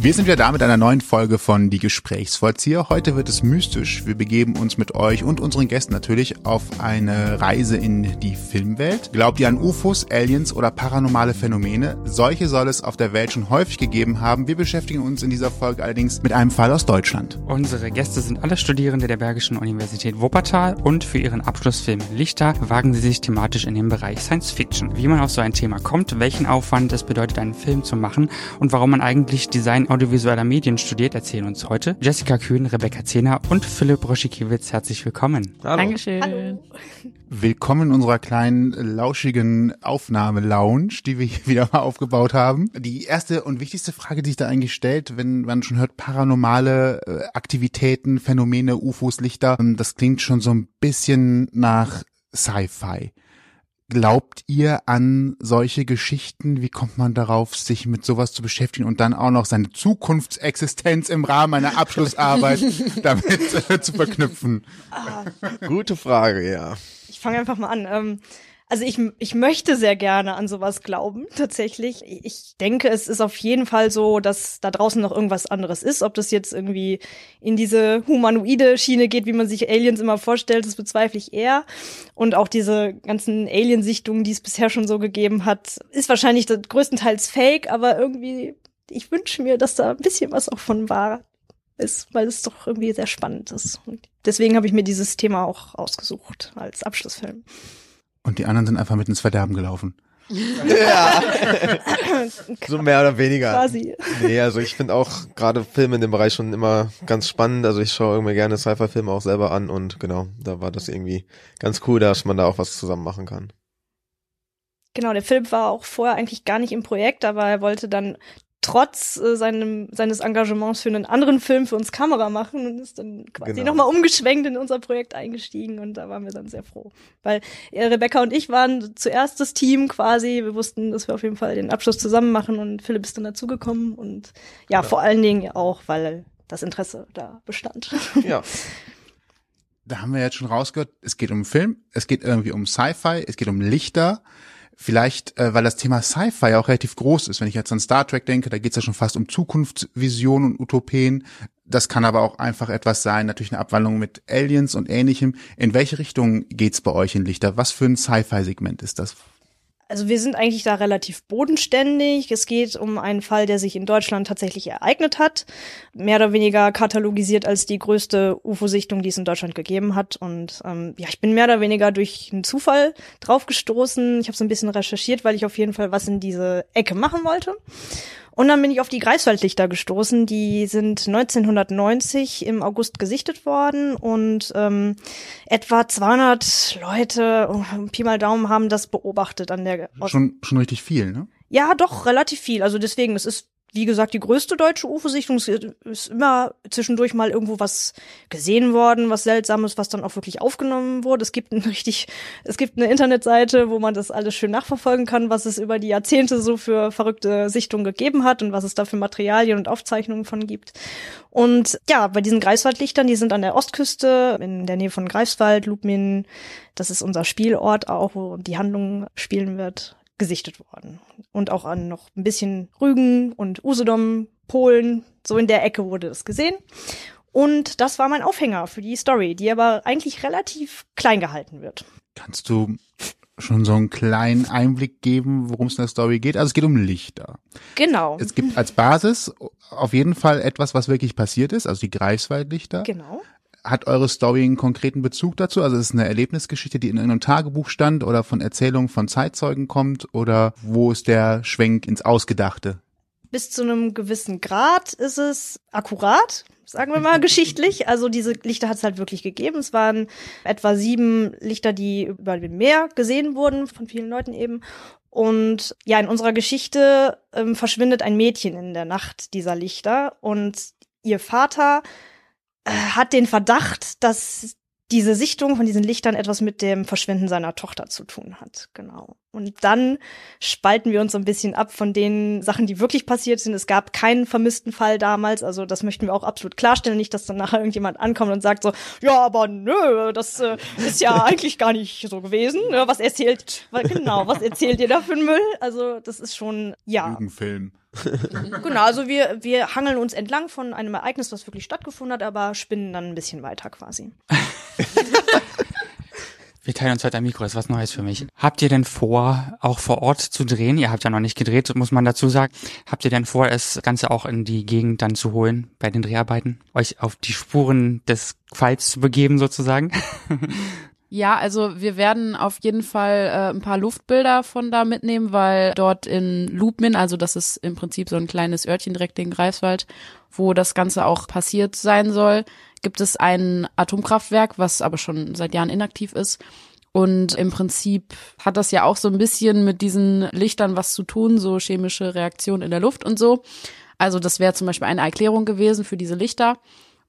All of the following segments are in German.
Wir sind wieder da mit einer neuen Folge von Die Gesprächsvollzieher. Heute wird es mystisch. Wir begeben uns mit euch und unseren Gästen natürlich auf eine Reise in die Filmwelt. Glaubt ihr an UFOs, Aliens oder paranormale Phänomene? Solche soll es auf der Welt schon häufig gegeben haben. Wir beschäftigen uns in dieser Folge allerdings mit einem Fall aus Deutschland. Unsere Gäste sind alle Studierende der Bergischen Universität Wuppertal und für ihren Abschlussfilm Lichter wagen sie sich thematisch in den Bereich Science Fiction. Wie man auf so ein Thema kommt, welchen Aufwand es bedeutet, einen Film zu machen und warum man eigentlich Design audiovisueller Medien studiert, erzählen uns heute Jessica Kühn, Rebecca Zehner und Philipp Roschikiewicz. Herzlich willkommen. Hallo. Dankeschön. Hallo. Willkommen in unserer kleinen, lauschigen Aufnahme-Lounge, die wir hier wieder mal aufgebaut haben. Die erste und wichtigste Frage, die sich da eigentlich stellt, wenn man schon hört, paranormale äh, Aktivitäten, Phänomene, UFOs, Lichter, ähm, das klingt schon so ein bisschen nach Sci-Fi. Glaubt ihr an solche Geschichten? Wie kommt man darauf, sich mit sowas zu beschäftigen und dann auch noch seine Zukunftsexistenz im Rahmen einer Abschlussarbeit damit äh, zu verknüpfen? Gute Frage, ja. Ich fange einfach mal an. Ähm, also ich, ich möchte sehr gerne an sowas glauben, tatsächlich. Ich denke, es ist auf jeden Fall so, dass da draußen noch irgendwas anderes ist. Ob das jetzt irgendwie in diese humanoide Schiene geht, wie man sich Aliens immer vorstellt, das bezweifle ich eher. Und auch diese ganzen Aliensichtungen, die es bisher schon so gegeben hat, ist wahrscheinlich größtenteils fake, aber irgendwie, ich wünsche mir, dass da ein bisschen was auch von wahr ist, weil es doch irgendwie sehr spannend ist. Und deswegen habe ich mir dieses Thema auch ausgesucht als Abschlussfilm. Und die anderen sind einfach mit ins Verderben gelaufen. Ja. so mehr oder weniger. Quasi. Nee, also ich finde auch gerade Filme in dem Bereich schon immer ganz spannend. Also ich schaue irgendwie gerne Sci-Fi-Filme auch selber an und genau, da war das irgendwie ganz cool, dass man da auch was zusammen machen kann. Genau, der Philipp war auch vorher eigentlich gar nicht im Projekt, aber er wollte dann trotz äh, seinem, seines Engagements für einen anderen Film für uns Kamera machen und ist dann quasi Genau. nochmal umgeschwenkt in unser Projekt eingestiegen und da waren wir dann sehr froh. Weil äh, Rebecca und ich waren zuerst das Team quasi, wir wussten, dass wir auf jeden Fall den Abschluss zusammen machen und Philipp ist dann dazugekommen und ja, vor allen Dingen auch, weil das Interesse da bestand. Ja. Da haben wir jetzt schon rausgehört, es geht um Film, es geht irgendwie um Sci-Fi, es geht um Lichter. Vielleicht, äh, weil das Thema Sci-Fi auch relativ groß ist. Wenn ich jetzt an Star Trek denke, da geht es ja schon fast um Zukunftsvisionen und Utopien. Das kann aber auch einfach etwas sein, natürlich eine Abwandlung mit Aliens und ähnlichem. In welche Richtung geht's bei euch in Lichter? Was für ein Sci-Fi-Segment ist das? Also wir sind eigentlich da relativ bodenständig. Es geht um einen Fall, der sich in Deutschland tatsächlich ereignet hat. Mehr oder weniger katalogisiert als die größte UFO-Sichtung, die es in Deutschland gegeben hat. Und ähm, ja, ich bin mehr oder weniger durch einen Zufall drauf gestoßen. Ich habe so ein bisschen recherchiert, weil ich auf jeden Fall was in diese Ecke machen wollte. Und dann bin ich auf die Greifswaldlichter gestoßen. Die sind 1990 im August gesichtet worden und ähm, etwa 200 Leute, oh, Pi mal Daumen, haben das beobachtet an der Ost Schon, schon richtig viel, ne? ja, doch, relativ viel. Also deswegen, es ist, wie gesagt, die größte deutsche UFO-Sichtung. Ist immer zwischendurch mal irgendwo was gesehen worden, was Seltsames, was dann auch wirklich aufgenommen wurde. Es gibt ein richtig, es gibt eine Internetseite, wo man das alles schön nachverfolgen kann, was es über die Jahrzehnte so für verrückte Sichtungen gegeben hat und was es da für Materialien und Aufzeichnungen von gibt. Und ja, bei diesen Greifswaldlichtern, die sind an der Ostküste, in der Nähe von Greifswald, Lubmin, das ist unser Spielort auch, wo die Handlung spielen wird, gesichtet worden. Und auch an noch ein bisschen Rügen und Usedom, Polen, so in der Ecke wurde das gesehen. Und das war mein Aufhänger für die Story, die aber eigentlich relativ klein gehalten wird. Kannst du schon so einen kleinen Einblick geben, worum es in der Story geht? Also es geht um Lichter. Genau. Es gibt als Basis auf jeden Fall etwas, was wirklich passiert ist, also die Greifswaldlichter. Genau. Hat eure Story einen konkreten Bezug dazu? Also ist es eine Erlebnisgeschichte, die in irgendeinem Tagebuch stand oder von Erzählungen von Zeitzeugen kommt oder wo ist der Schwenk ins Ausgedachte? Bis zu einem gewissen Grad ist es akkurat, sagen wir mal geschichtlich. Also diese Lichter hat es halt wirklich gegeben. Es waren etwa sieben Lichter, die über dem Meer gesehen wurden von vielen Leuten eben. Und ja, in unserer Geschichte ähm, verschwindet ein Mädchen in der Nacht dieser Lichter und ihr Vater äh, hat den Verdacht, dass diese Sichtung von diesen Lichtern etwas mit dem Verschwinden seiner Tochter zu tun hat. Genau. Und dann spalten wir uns so ein bisschen ab von den Sachen, die wirklich passiert sind. Es gab keinen vermissten Fall damals. Also das möchten wir auch absolut klarstellen. Nicht, dass dann nachher irgendjemand ankommt und sagt so, ja, aber nö, das äh, ist ja eigentlich gar nicht so gewesen. Ne? Was erzählt, genau, was erzählt ihr da für einen Müll? Also das ist schon, ja. Lügenfilm. Genau, also wir, wir hangeln uns entlang von einem Ereignis, was wirklich stattgefunden hat, aber spinnen dann ein bisschen weiter quasi. Wir teilen uns heute ein Mikro, das ist was Neues für mich. Habt ihr denn vor, auch vor Ort zu drehen? Ihr habt ja noch nicht gedreht, muss man dazu sagen. Habt ihr denn vor, das Ganze auch in die Gegend dann zu holen bei den Dreharbeiten? Euch auf die Spuren des Falls zu begeben sozusagen? Ja, also wir werden auf jeden Fall äh, ein paar Luftbilder von da mitnehmen, weil dort in Lubmin, also das ist im Prinzip so ein kleines Örtchen direkt in Greifswald, wo das Ganze auch passiert sein soll, gibt es ein Atomkraftwerk, was aber schon seit Jahren inaktiv ist. Und im Prinzip hat das ja auch so ein bisschen mit diesen Lichtern was zu tun, so chemische Reaktionen in der Luft und so. Also das wäre zum Beispiel eine Erklärung gewesen für diese Lichter.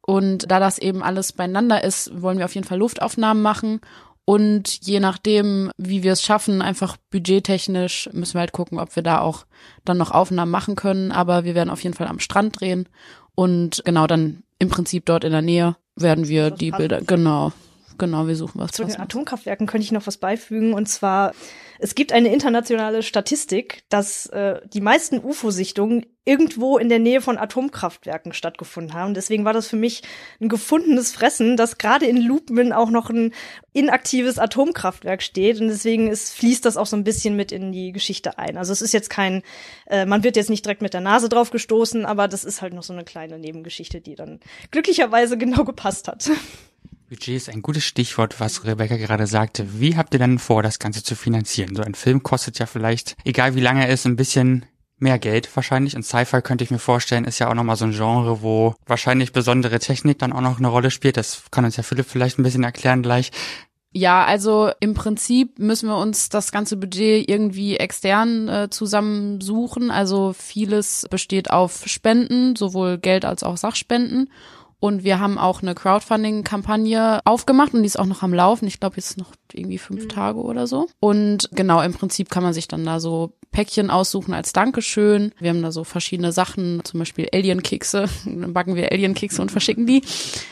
Und da das eben alles beieinander ist, wollen wir auf jeden Fall Luftaufnahmen machen. Und je nachdem, wie wir es schaffen, einfach budgettechnisch, müssen wir halt gucken, ob wir da auch dann noch Aufnahmen machen können. Aber wir werden auf jeden Fall am Strand drehen. Und genau dann im Prinzip dort in der Nähe werden wir die Bilder, genau, genau, wir suchen was. Zu den Atomkraftwerken könnte ich noch was beifügen und zwar es gibt eine internationale Statistik, dass äh, die meisten UFO-Sichtungen irgendwo in der Nähe von Atomkraftwerken stattgefunden haben. Deswegen war das für mich ein gefundenes Fressen, dass gerade in Lubmin auch noch ein inaktives Atomkraftwerk steht. Und deswegen ist, fließt das auch so ein bisschen mit in die Geschichte ein. Also es ist jetzt kein, äh, man wird jetzt nicht direkt mit der Nase drauf gestoßen, aber das ist halt noch so eine kleine Nebengeschichte, die dann glücklicherweise genau gepasst hat. Budget ist ein gutes Stichwort, was Rebecca gerade sagte. Wie habt ihr denn vor, das Ganze zu finanzieren? So ein Film kostet ja vielleicht, egal wie lange er ist, ein bisschen mehr Geld wahrscheinlich. Und Sci-Fi könnte ich mir vorstellen, ist ja auch nochmal so ein Genre, wo wahrscheinlich besondere Technik dann auch noch eine Rolle spielt. Das kann uns ja Philipp vielleicht ein bisschen erklären gleich. Ja, also im Prinzip müssen wir uns das ganze Budget irgendwie extern äh, zusammensuchen. Also vieles besteht auf Spenden, sowohl Geld als auch Sachspenden. Und wir haben auch eine Crowdfunding-Kampagne aufgemacht und die ist auch noch am Laufen. Ich glaube, jetzt noch irgendwie fünf mhm. Tage oder so. Und genau, im Prinzip kann man sich dann da so Päckchen aussuchen als Dankeschön. Wir haben da so verschiedene Sachen, zum Beispiel Alien-Kekse. Dann backen wir Alien-Kekse und verschicken die.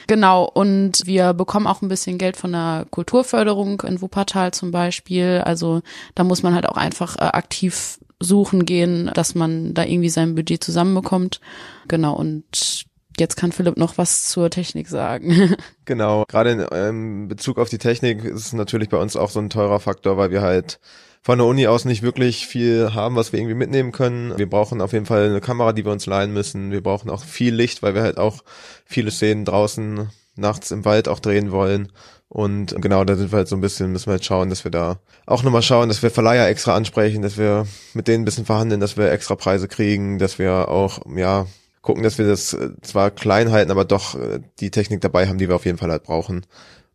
Genau, und wir bekommen auch ein bisschen Geld von der Kulturförderung in Wuppertal zum Beispiel. Also da muss man halt auch einfach äh, aktiv suchen gehen, dass man da irgendwie sein Budget zusammenbekommt. Genau, und Jetzt kann Philipp noch was zur Technik sagen. genau, gerade in ähm, Bezug auf die Technik ist es natürlich bei uns auch so ein teurer Faktor, weil wir halt von der Uni aus nicht wirklich viel haben, was wir irgendwie mitnehmen können. Wir brauchen auf jeden Fall eine Kamera, die wir uns leihen müssen. Wir brauchen auch viel Licht, weil wir halt auch viele Szenen draußen nachts im Wald auch drehen wollen. Und genau, da sind wir halt so ein bisschen, müssen wir halt schauen, dass wir da auch nochmal schauen, dass wir Verleiher extra ansprechen, dass wir mit denen ein bisschen verhandeln, dass wir extra Preise kriegen, dass wir auch, ja, gucken, dass wir das äh, zwar klein halten, aber doch äh, die Technik dabei haben, die wir auf jeden Fall halt brauchen.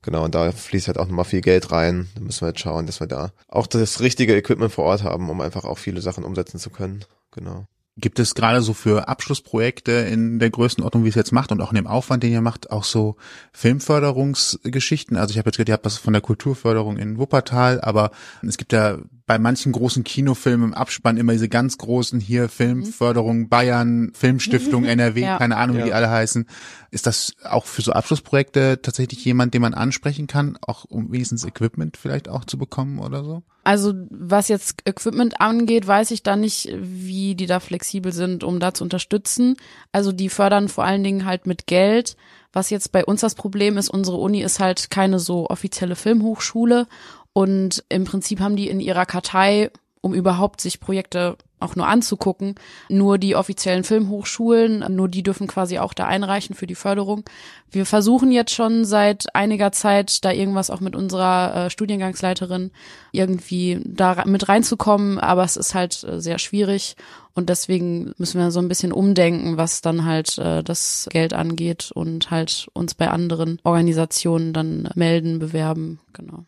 Genau, und da fließt halt auch nochmal viel Geld rein. Da müssen wir halt schauen, dass wir da auch das richtige Equipment vor Ort haben, um einfach auch viele Sachen umsetzen zu können. Genau. Gibt es gerade so für Abschlussprojekte in der Größenordnung, wie es jetzt macht und auch in dem Aufwand, den ihr macht, auch so Filmförderungsgeschichten? Also ich habe jetzt gehört, ihr habt was von der Kulturförderung in Wuppertal, aber es gibt ja bei manchen großen Kinofilmen im Abspann immer diese ganz großen hier Filmförderung Bayern, Filmstiftung NRW, ja. keine Ahnung, wie die alle heißen. Ist das auch für so Abschlussprojekte tatsächlich jemand, den man ansprechen kann, auch um wenigstens Equipment vielleicht auch zu bekommen oder so? Also was jetzt Equipment angeht, weiß ich da nicht, wie die da flexibel sind, um da zu unterstützen. Also die fördern vor allen Dingen halt mit Geld. Was jetzt bei uns das Problem ist, unsere Uni ist halt keine so offizielle Filmhochschule und im Prinzip haben die in ihrer Kartei, um überhaupt sich Projekte auch nur anzugucken, nur die offiziellen Filmhochschulen, nur die dürfen quasi auch da einreichen für die Förderung. Wir versuchen jetzt schon seit einiger Zeit da irgendwas auch mit unserer äh, Studiengangsleiterin irgendwie da mit reinzukommen, aber es ist halt äh, sehr schwierig und deswegen müssen wir so ein bisschen umdenken, was dann halt äh, das Geld angeht und halt uns bei anderen Organisationen dann melden, bewerben, genau.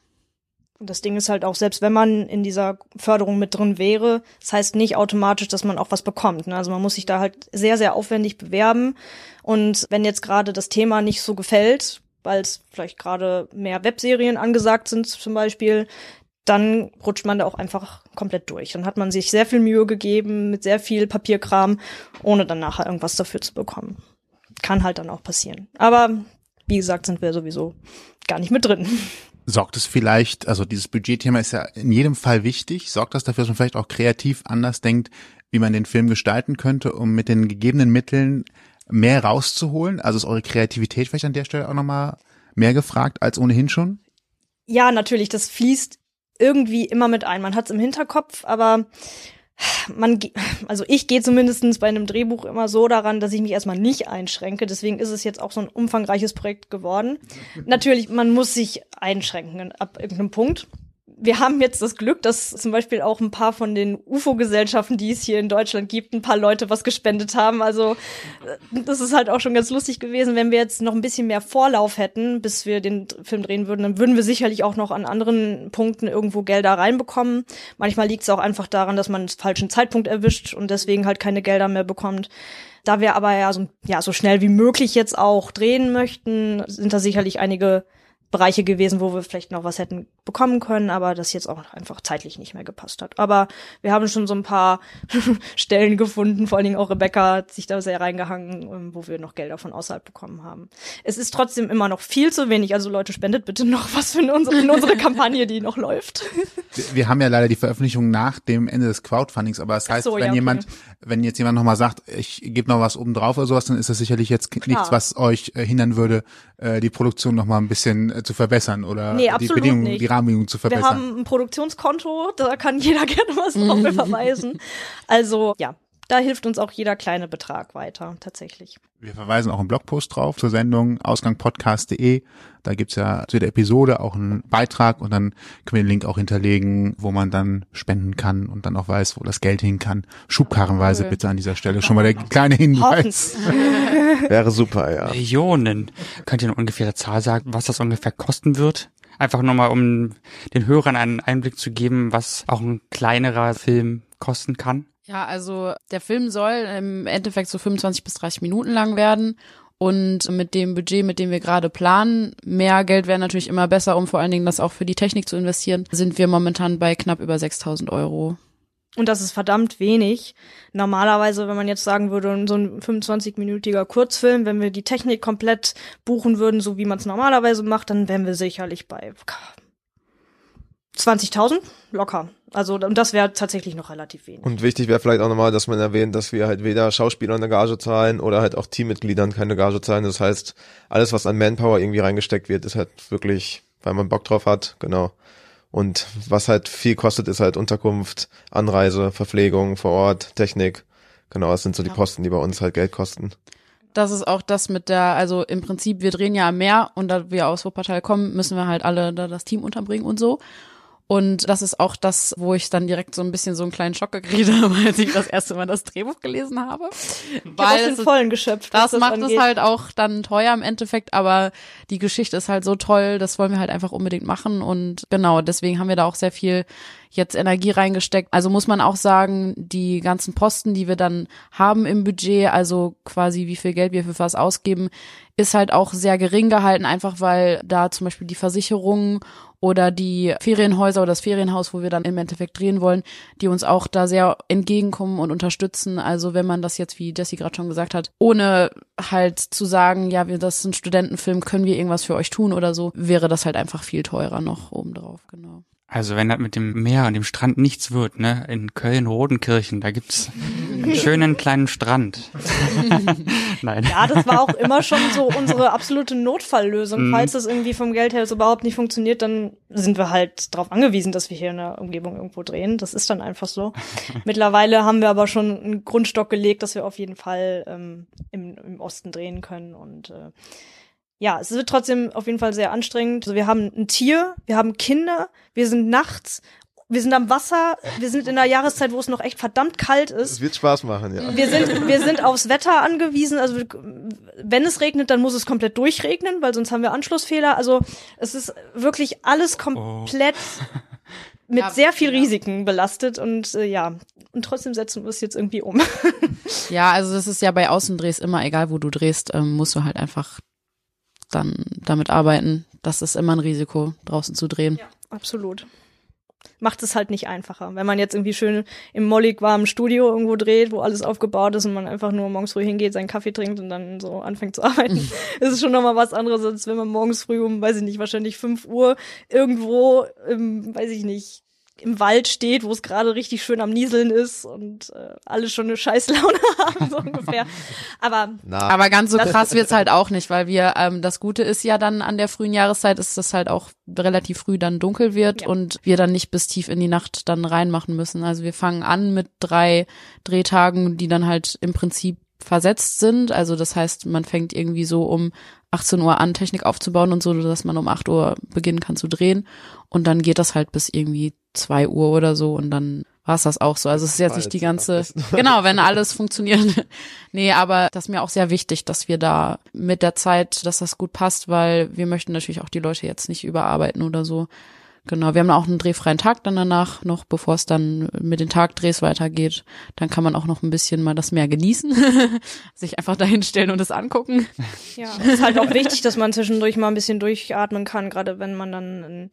Das Ding ist halt auch, selbst wenn man in dieser Förderung mit drin wäre, das heißt nicht automatisch, dass man auch was bekommt. Ne? Also man muss sich da halt sehr, sehr aufwendig bewerben. Und wenn jetzt gerade das Thema nicht so gefällt, weil es vielleicht gerade mehr Webserien angesagt sind zum Beispiel, dann rutscht man da auch einfach komplett durch. Dann hat man sich sehr viel Mühe gegeben mit sehr viel Papierkram, ohne dann nachher irgendwas dafür zu bekommen. Kann halt dann auch passieren. Aber wie gesagt, sind wir sowieso gar nicht mit drin. Sorgt es vielleicht, also dieses Budgetthema ist ja in jedem Fall wichtig, sorgt das dafür, dass man vielleicht auch kreativ anders denkt, wie man den Film gestalten könnte, um mit den gegebenen Mitteln mehr rauszuholen? Also ist eure Kreativität vielleicht an der Stelle auch nochmal mehr gefragt als ohnehin schon? Ja, natürlich, das fließt irgendwie immer mit ein. Man hat es im Hinterkopf, aber man, also ich gehe zumindestens bei einem Drehbuch immer so daran, dass ich mich erstmal nicht einschränke. Deswegen ist es jetzt auch so ein umfangreiches Projekt geworden. Natürlich, man muss sich einschränken ab irgendeinem Punkt wir haben jetzt das Glück, dass zum Beispiel auch ein paar von den UFO-Gesellschaften, die es hier in Deutschland gibt, ein paar Leute was gespendet haben. Also äh, das ist halt auch schon ganz lustig gewesen. Wenn wir jetzt noch ein bisschen mehr Vorlauf hätten, bis wir den Film drehen würden, dann würden wir sicherlich auch noch an anderen Punkten irgendwo Gelder reinbekommen. Manchmal liegt es auch einfach daran, dass man den falschen Zeitpunkt erwischt und deswegen halt keine Gelder mehr bekommt. Da wir aber ja so, ja so schnell wie möglich jetzt auch drehen möchten, sind da sicherlich einige Bereiche gewesen, wo wir vielleicht noch was hätten bekommen können, aber das jetzt auch einfach zeitlich nicht mehr gepasst hat. Aber wir haben schon so ein paar Stellen gefunden, vor allen Dingen auch Rebecca hat sich da sehr reingehangen, ähm, wo wir noch Gelder von außerhalb bekommen haben. Es ist trotzdem immer noch viel zu wenig, also Leute, spendet bitte noch was für unsere, in unsere Kampagne, die noch läuft. Wir, wir, haben ja leider die Veröffentlichung nach dem Ende des Crowdfundings, aber das heißt, so, wenn ja, okay. jemand, wenn jetzt jemand nochmal sagt, ich gebe noch was oben drauf oder sowas, dann ist das sicherlich jetzt Klar. nichts, was euch äh, hindern würde, äh, die Produktion nochmal ein bisschen äh, zu verbessern oder nee, die Bedingungen, nicht. die Rahmenbedingungen zu verbessern. Wir haben ein Produktionskonto, da kann jeder gerne was drauf verweisen. Also ja, da hilft uns auch jeder kleine Betrag weiter, tatsächlich. Wir verweisen auch im Blogpost drauf zur Sendung ausgangpodcast.de. Da gibt's ja zu der Episode auch einen Beitrag und dann können wir den Link auch hinterlegen, wo man dann spenden kann und dann auch weiß, wo das Geld hin kann. Schubkarrenweise cool. bitte an dieser Stelle schon mal der kleine Hinweis. Wäre super, ja. Millionen. Könnt ihr eine ungefähre Zahl sagen, was das ungefähr kosten wird? Einfach nochmal, um den Hörern einen Einblick zu geben, was auch ein kleinerer Film kosten kann. Ja, also der Film soll im Endeffekt so 25 bis 30 Minuten lang werden. Und mit dem Budget, mit dem wir gerade planen, mehr Geld wäre natürlich immer besser, um vor allen Dingen das auch für die Technik zu investieren, sind wir momentan bei knapp über 6000 Euro. Und das ist verdammt wenig. Normalerweise, wenn man jetzt sagen würde, so ein 25-minütiger Kurzfilm, wenn wir die Technik komplett buchen würden, so wie man es normalerweise macht, dann wären wir sicherlich bei 20.000 locker. Also und das wäre tatsächlich noch relativ wenig. Und wichtig wäre vielleicht auch nochmal, dass man erwähnt, dass wir halt weder Schauspielern eine Gage zahlen oder halt auch Teammitgliedern keine Gage zahlen. Das heißt, alles, was an Manpower irgendwie reingesteckt wird, ist halt wirklich, weil man Bock drauf hat, genau. Und was halt viel kostet, ist halt Unterkunft, Anreise, Verpflegung vor Ort, Technik. Genau, das sind so die Posten, die bei uns halt Geld kosten. Das ist auch das mit der, also im Prinzip, wir drehen ja am Meer und da wir aus Wuppertal kommen, müssen wir halt alle da das Team unterbringen und so. Und das ist auch das, wo ich dann direkt so ein bisschen so einen kleinen Schock gekriegt habe, als ich das erste Mal das Drehbuch gelesen habe. Weil aus den Vollen geschöpft. Das, das macht es halt auch dann teuer im Endeffekt, aber die Geschichte ist halt so toll, das wollen wir halt einfach unbedingt machen. Und genau, deswegen haben wir da auch sehr viel jetzt Energie reingesteckt. Also muss man auch sagen, die ganzen Posten, die wir dann haben im Budget, also quasi wie viel Geld wir für was ausgeben, ist halt auch sehr gering gehalten, einfach weil da zum Beispiel die Versicherungen oder die Ferienhäuser oder das Ferienhaus, wo wir dann im Endeffekt drehen wollen, die uns auch da sehr entgegenkommen und unterstützen. Also wenn man das jetzt, wie Jessie gerade schon gesagt hat, ohne halt zu sagen, ja, wir, das ist ein Studentenfilm, können wir irgendwas für euch tun oder so, wäre das halt einfach viel teurer noch obendrauf, genau. Also wenn das mit dem Meer und dem Strand nichts wird, ne? In Köln-Rodenkirchen, da gibt's einen schönen kleinen Strand. Nein. Ja, das war auch immer schon so unsere absolute Notfalllösung. Mhm. Falls das irgendwie vom Geld her so überhaupt nicht funktioniert, dann sind wir halt darauf angewiesen, dass wir hier in der Umgebung irgendwo drehen. Das ist dann einfach so. Mittlerweile haben wir aber schon einen Grundstock gelegt, dass wir auf jeden Fall ähm, im, im Osten drehen können und äh, ja, es wird trotzdem auf jeden Fall sehr anstrengend. Also wir haben ein Tier, wir haben Kinder, wir sind nachts, wir sind am Wasser, wir sind in der Jahreszeit, wo es noch echt verdammt kalt ist. Es wird Spaß machen, ja. Wir sind, wir sind aufs Wetter angewiesen. Also wenn es regnet, dann muss es komplett durchregnen, weil sonst haben wir Anschlussfehler. Also es ist wirklich alles komplett oh. mit ja, sehr viel Risiken belastet und äh, ja, und trotzdem setzen wir es jetzt irgendwie um. ja, also das ist ja bei Außendrehs immer, egal wo du drehst, ähm, musst du halt einfach dann damit arbeiten. Das ist immer ein Risiko, draußen zu drehen. Ja, absolut. Macht es halt nicht einfacher. Wenn man jetzt irgendwie schön im mollig warmen Studio irgendwo dreht, wo alles aufgebaut ist und man einfach nur morgens früh hingeht, seinen Kaffee trinkt und dann so anfängt zu arbeiten, ist es schon nochmal was anderes, als wenn man morgens früh um, weiß ich nicht, wahrscheinlich fünf Uhr irgendwo, im, weiß ich nicht, im Wald steht, wo es gerade richtig schön am Nieseln ist und äh, alle schon eine Scheißlaune haben, so ungefähr. Aber, Na, Aber ganz so krass wird's halt auch nicht, weil wir, ähm, das Gute ist ja dann an der frühen Jahreszeit, ist das halt auch relativ früh dann dunkel wird Ja. und wir dann nicht bis tief in die Nacht dann reinmachen müssen. Also wir fangen an mit drei Drehtagen, die dann halt im Prinzip versetzt sind. Also das heißt, man fängt irgendwie so um 18 Uhr an, Technik aufzubauen und so, dass man um 8 Uhr beginnen kann zu drehen. Und dann geht das halt bis irgendwie 2 Uhr oder so und dann war es das auch so. Also es ist jetzt nicht die ganze, genau, wenn alles funktioniert. nee, aber das ist mir auch sehr wichtig, dass wir da mit der Zeit, dass das gut passt, weil wir möchten natürlich auch die Leute jetzt nicht überarbeiten oder so. Genau, wir haben auch einen drehfreien Tag dann danach noch, bevor es dann mit den Tagdrehs weitergeht. Dann kann man auch noch ein bisschen mal das Meer genießen, sich einfach dahinstellen und es angucken. Ja, es ist halt auch wichtig, dass man zwischendurch mal ein bisschen durchatmen kann, gerade wenn man dann einen,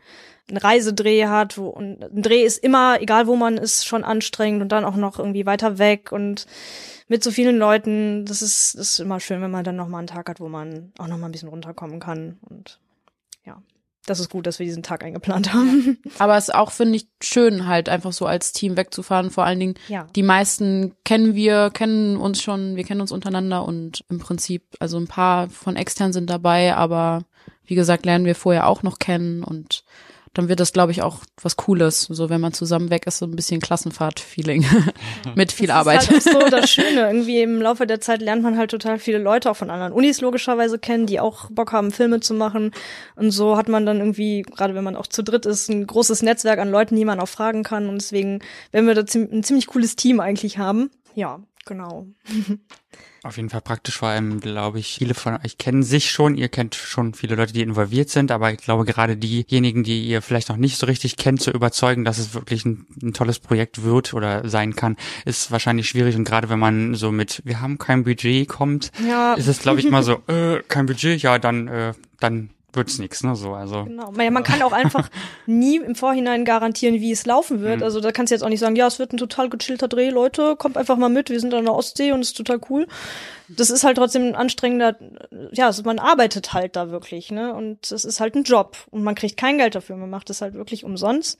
einen Reisedreh hat. Wo, und ein Dreh ist immer, egal wo man ist, schon anstrengend und dann auch noch irgendwie weiter weg und mit so vielen Leuten. Das ist, das ist immer schön, wenn man dann noch mal einen Tag hat, wo man auch noch mal ein bisschen runterkommen kann. Und das ist gut, dass wir diesen Tag eingeplant haben. Aber es ist auch, finde ich, schön, halt einfach so als Team wegzufahren. Vor allen Dingen, Ja. die meisten kennen wir, kennen uns schon, wir kennen uns untereinander und im Prinzip, also ein paar von extern sind dabei, aber wie gesagt, lernen wir vorher auch noch kennen und dann wird das, glaube ich, auch was Cooles. So, wenn man zusammen weg ist, so ein bisschen Klassenfahrt-Feeling. Mit viel Arbeit. Das ist halt auch so das Schöne. Irgendwie im Laufe der Zeit lernt man halt total viele Leute auch von anderen Unis logischerweise kennen, die auch Bock haben, Filme zu machen. Und so hat man dann irgendwie, gerade wenn man auch zu dritt ist, ein großes Netzwerk an Leuten, die man auch fragen kann. Und deswegen, wenn wir da ein ziemlich cooles Team eigentlich haben. Ja, genau. Auf jeden Fall praktisch, vor allem glaube ich, viele von euch kennen sich schon, ihr kennt schon viele Leute, die involviert sind, aber ich glaube gerade diejenigen, die ihr vielleicht noch nicht so richtig kennt, zu überzeugen, dass es wirklich ein, ein tolles Projekt wird oder sein kann, ist wahrscheinlich schwierig und gerade wenn man so mit, wir haben kein Budget kommt, Ja. ist es glaube ich mal so, äh, kein Budget, ja, dann, äh, dann wird's nix, ne, so, also. Genau. Man kann auch einfach nie im Vorhinein garantieren, wie es laufen wird. Also da kannst du jetzt auch nicht sagen, ja, es wird ein total gechillter Dreh, Leute, kommt einfach mal mit, wir sind an der Ostsee und es ist total cool. Das ist halt trotzdem ein anstrengender, ja, also man arbeitet halt da wirklich, ne? Und es ist halt ein Job und man kriegt kein Geld dafür, man macht es halt wirklich umsonst.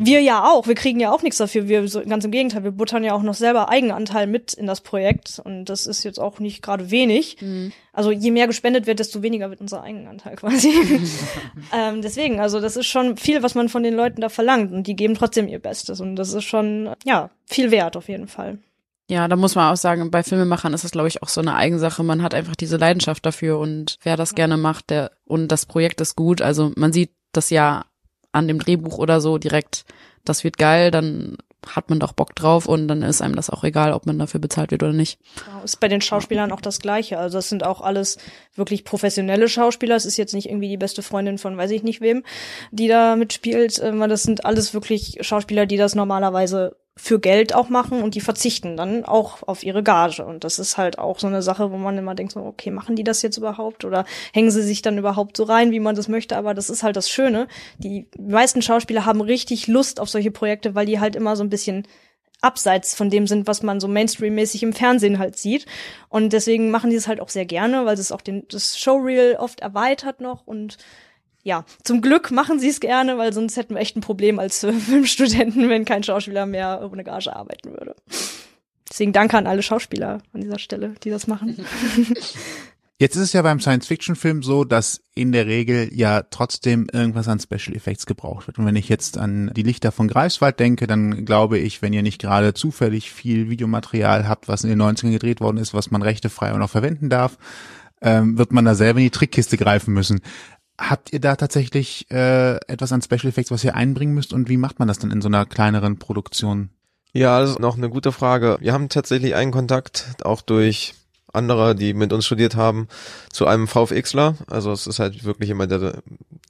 Wir ja auch, wir kriegen ja auch nichts dafür. Wir ganz im Gegenteil, wir buttern ja auch noch selber Eigenanteil mit in das Projekt und das ist jetzt auch nicht gerade wenig. Also je mehr gespendet wird, desto weniger wird unser Eigenanteil quasi. ähm, deswegen, also das ist schon viel, was man von den Leuten da verlangt und die geben trotzdem ihr Bestes und das ist schon ja viel wert auf jeden Fall. Ja, da muss man auch sagen, bei Filmemachern ist das, glaube ich, auch so eine Eigensache. Man hat einfach diese Leidenschaft dafür und wer das gerne macht, der und das Projekt ist gut. Also man sieht das ja an dem Drehbuch oder so direkt, das wird geil, dann hat man doch Bock drauf und dann ist einem das auch egal, ob man dafür bezahlt wird oder nicht. Ist bei den Schauspielern auch das Gleiche. Also das sind auch alles wirklich professionelle Schauspieler. Es ist jetzt nicht irgendwie die beste Freundin von weiß ich nicht wem, die da mitspielt. Ähm, Das sind alles wirklich Schauspieler, die das normalerweise für Geld auch machen und die verzichten dann auch auf ihre Gage. Und das ist halt auch so eine Sache, wo man immer denkt, so, okay, machen die das jetzt überhaupt oder hängen sie sich dann überhaupt so rein, wie man das möchte? Aber das ist halt das Schöne. Die meisten Schauspieler haben richtig Lust auf solche Projekte, weil die halt immer so ein bisschen abseits von dem sind, was man so Mainstream-mäßig im Fernsehen halt sieht. Und deswegen machen die es halt auch sehr gerne, weil es auch den, das Showreel oft erweitert noch und ja, zum Glück machen sie es gerne, weil sonst hätten wir echt ein Problem als äh, Filmstudenten, wenn kein Schauspieler mehr ohne Gage arbeiten würde. Deswegen danke an alle Schauspieler an dieser Stelle, die das machen. Jetzt ist es ja beim Science-Fiction-Film so, dass in der Regel ja trotzdem irgendwas an Special Effects gebraucht wird. Und wenn ich jetzt an die Lichter von Greifswald denke, dann glaube ich, wenn ihr nicht gerade zufällig viel Videomaterial habt, was in den 90ern gedreht worden ist, was man rechtefrei auch noch verwenden darf, ähm, wird man da selber in die Trickkiste greifen müssen. Habt ihr da tatsächlich äh, etwas an Special Effects, was ihr einbringen müsst? Und wie macht man das dann in so einer kleineren Produktion? Ja, das ist noch eine gute Frage. Wir haben tatsächlich einen Kontakt auch durch andere, die mit uns studiert haben, zu einem VFXler. Also es ist halt wirklich jemand, der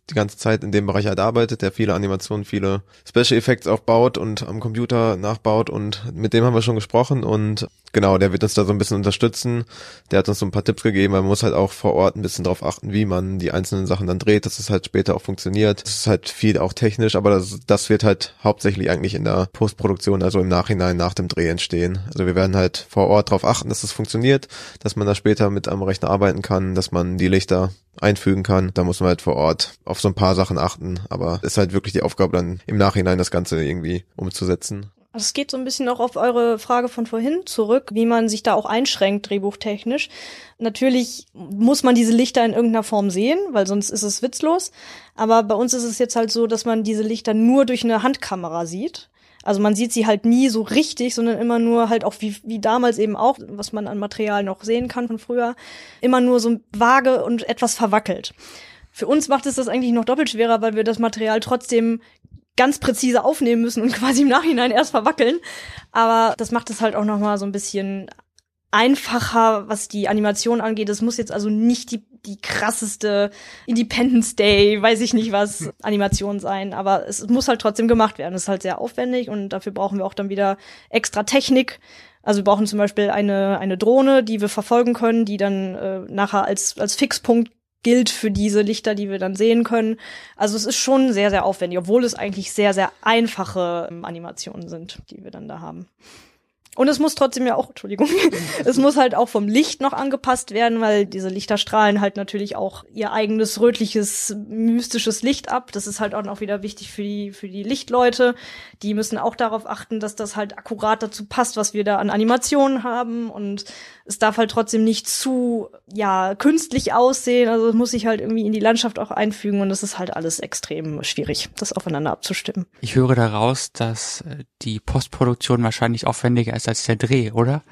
die ganze Zeit in dem Bereich halt arbeitet, der viele Animationen, viele Special Effects auch baut und am Computer nachbaut und mit dem haben wir schon gesprochen und genau, der wird uns da so ein bisschen unterstützen. Der hat uns so ein paar Tipps gegeben, man muss halt auch vor Ort ein bisschen drauf achten, wie man die einzelnen Sachen dann dreht, dass es halt später auch funktioniert. Es ist halt viel auch technisch, aber das, das wird halt hauptsächlich eigentlich in der Postproduktion, also im Nachhinein nach dem Dreh entstehen. Also wir werden halt vor Ort darauf achten, dass es funktioniert, dass man da später mit am Rechner arbeiten kann, dass man die Lichter einfügen kann. Da muss man halt vor Ort auf so ein paar Sachen achten, aber es ist halt wirklich die Aufgabe dann im Nachhinein das Ganze irgendwie umzusetzen. Also es geht so ein bisschen auch auf eure Frage von vorhin zurück, wie man sich da auch einschränkt, drehbuchtechnisch. Natürlich muss man diese Lichter in irgendeiner Form sehen, weil sonst ist es witzlos. Aber bei uns ist es jetzt halt so, dass man diese Lichter nur durch eine Handkamera sieht. Also man sieht sie halt nie so richtig, sondern immer nur halt auch wie, wie damals eben auch, was man an Material noch sehen kann von früher, immer nur so vage und etwas verwackelt. Für uns macht es das eigentlich noch doppelt schwerer, weil wir das Material trotzdem ganz präzise aufnehmen müssen und quasi im Nachhinein erst verwackeln. Aber das macht es halt auch noch mal so ein bisschen einfacher, was die Animation angeht. Es muss jetzt also nicht die, die krasseste Independence Day, weiß ich nicht was, Animation sein, aber es muss halt trotzdem gemacht werden. Es ist halt sehr aufwendig und dafür brauchen wir auch dann wieder extra Technik. Also wir brauchen zum Beispiel eine, eine Drohne, die wir verfolgen können, die dann äh, nachher als, als Fixpunkt gilt für diese Lichter, die wir dann sehen können. Also es ist schon sehr, sehr aufwendig, obwohl es eigentlich sehr, sehr einfache ähm, Animationen sind, die wir dann da haben. Und es muss trotzdem ja auch, Entschuldigung, es muss halt auch vom Licht noch angepasst werden, weil diese Lichter strahlen halt natürlich auch ihr eigenes rötliches, mystisches Licht ab. Das ist halt auch noch wieder wichtig für die, für die Lichtleute. Die müssen auch darauf achten, dass das halt akkurat dazu passt, was wir da an Animationen haben. Und es darf halt trotzdem nicht zu, ja, künstlich aussehen. Also muss sich halt irgendwie in die Landschaft auch einfügen. Und es ist halt alles extrem schwierig, das aufeinander abzustimmen. Ich höre daraus, dass äh, die Postproduktion wahrscheinlich aufwendiger ist als der Dreh, oder?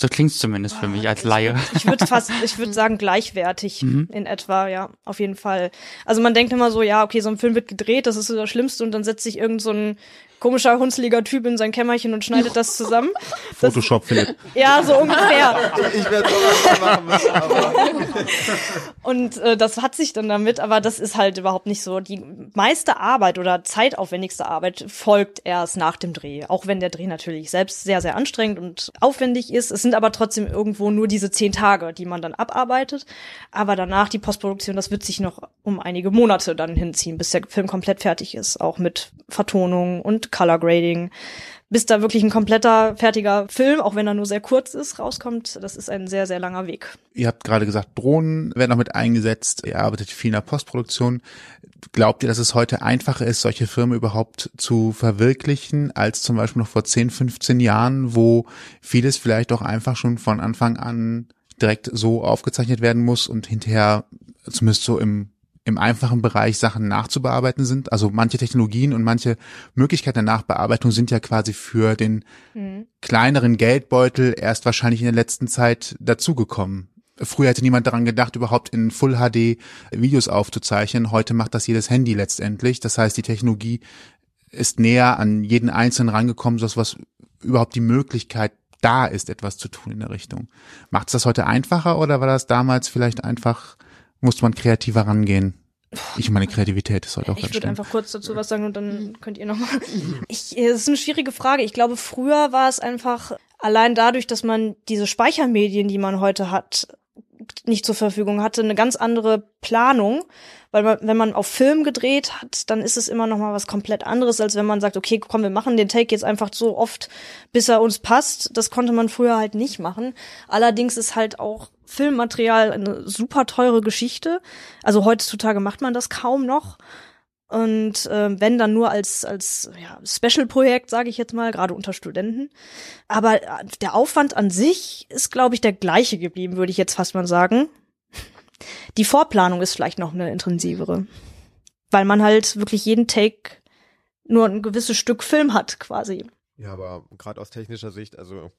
So klingt's zumindest für mich als Laie. Ich würde fast, ich würde sagen gleichwertig mhm. in etwa, ja, auf jeden Fall. Also man denkt immer so, ja, okay, so ein Film wird gedreht, das ist so das Schlimmste und dann setzt sich irgend so ein komischer, hunzliger Typ in sein Kämmerchen und schneidet das zusammen. Photoshop, Philipp. Ja, so ungefähr. Ich werde sowas machen müssen, aber. Und äh, das hat sich dann damit, aber das ist halt überhaupt nicht so. Die meiste Arbeit oder zeitaufwendigste Arbeit folgt erst nach dem Dreh. Auch wenn der Dreh natürlich selbst sehr, sehr anstrengend und aufwendig ist. Es sind aber trotzdem irgendwo nur diese zehn Tage, die man dann abarbeitet. Aber danach die Postproduktion, das wird sich noch um einige Monate dann hinziehen, bis der Film komplett fertig ist. Auch mit Vertonung und Color Grading bis da wirklich ein kompletter, fertiger Film, auch wenn er nur sehr kurz ist, rauskommt. Das ist ein sehr, sehr langer Weg. Ihr habt gerade gesagt, Drohnen werden auch mit eingesetzt. Ihr arbeitet viel in der Postproduktion. Glaubt ihr, dass es heute einfacher ist, solche Firmen überhaupt zu verwirklichen, als zum Beispiel noch vor 10, 15 Jahren, wo vieles vielleicht auch einfach schon von Anfang an direkt so aufgezeichnet werden muss und hinterher zumindest so im im einfachen Bereich Sachen nachzubearbeiten sind. Also manche Technologien und manche Möglichkeiten der Nachbearbeitung sind ja quasi für den mhm. kleineren Geldbeutel erst wahrscheinlich in der letzten Zeit dazugekommen. Früher hätte niemand daran gedacht, überhaupt in Full HD Videos aufzuzeichnen. Heute macht das jedes Handy letztendlich. Das heißt, die Technologie ist näher an jeden Einzelnen rangekommen, so was überhaupt die Möglichkeit da ist, etwas zu tun in der Richtung. Macht es das heute einfacher oder war das damals vielleicht einfach musste man kreativer rangehen. Ich meine, Kreativität ist halt auch Ich würde einfach kurz dazu was sagen und dann könnt ihr nochmal. Ich, es ist eine schwierige Frage. Ich glaube, früher war es einfach allein dadurch, dass man diese Speichermedien, die man heute hat, nicht zur Verfügung hatte, eine ganz andere Planung, weil man, wenn man auf Film gedreht hat, dann ist es immer noch mal was komplett anderes, als wenn man sagt, okay, komm, wir machen den Take jetzt einfach so oft, bis er uns passt. Das konnte man früher halt nicht machen. Allerdings ist halt auch Filmmaterial eine super teure Geschichte. Also heutzutage macht man das kaum noch. Und äh, wenn dann nur als als ja, Special-Projekt, sage ich jetzt mal, gerade unter Studenten. Aber äh, der Aufwand an sich ist, glaube ich, der gleiche geblieben, würde ich jetzt fast mal sagen. Die Vorplanung ist vielleicht noch eine intensivere, weil man halt wirklich jeden Take nur ein gewisses Stück Film hat, quasi. Ja, aber gerade aus technischer Sicht, also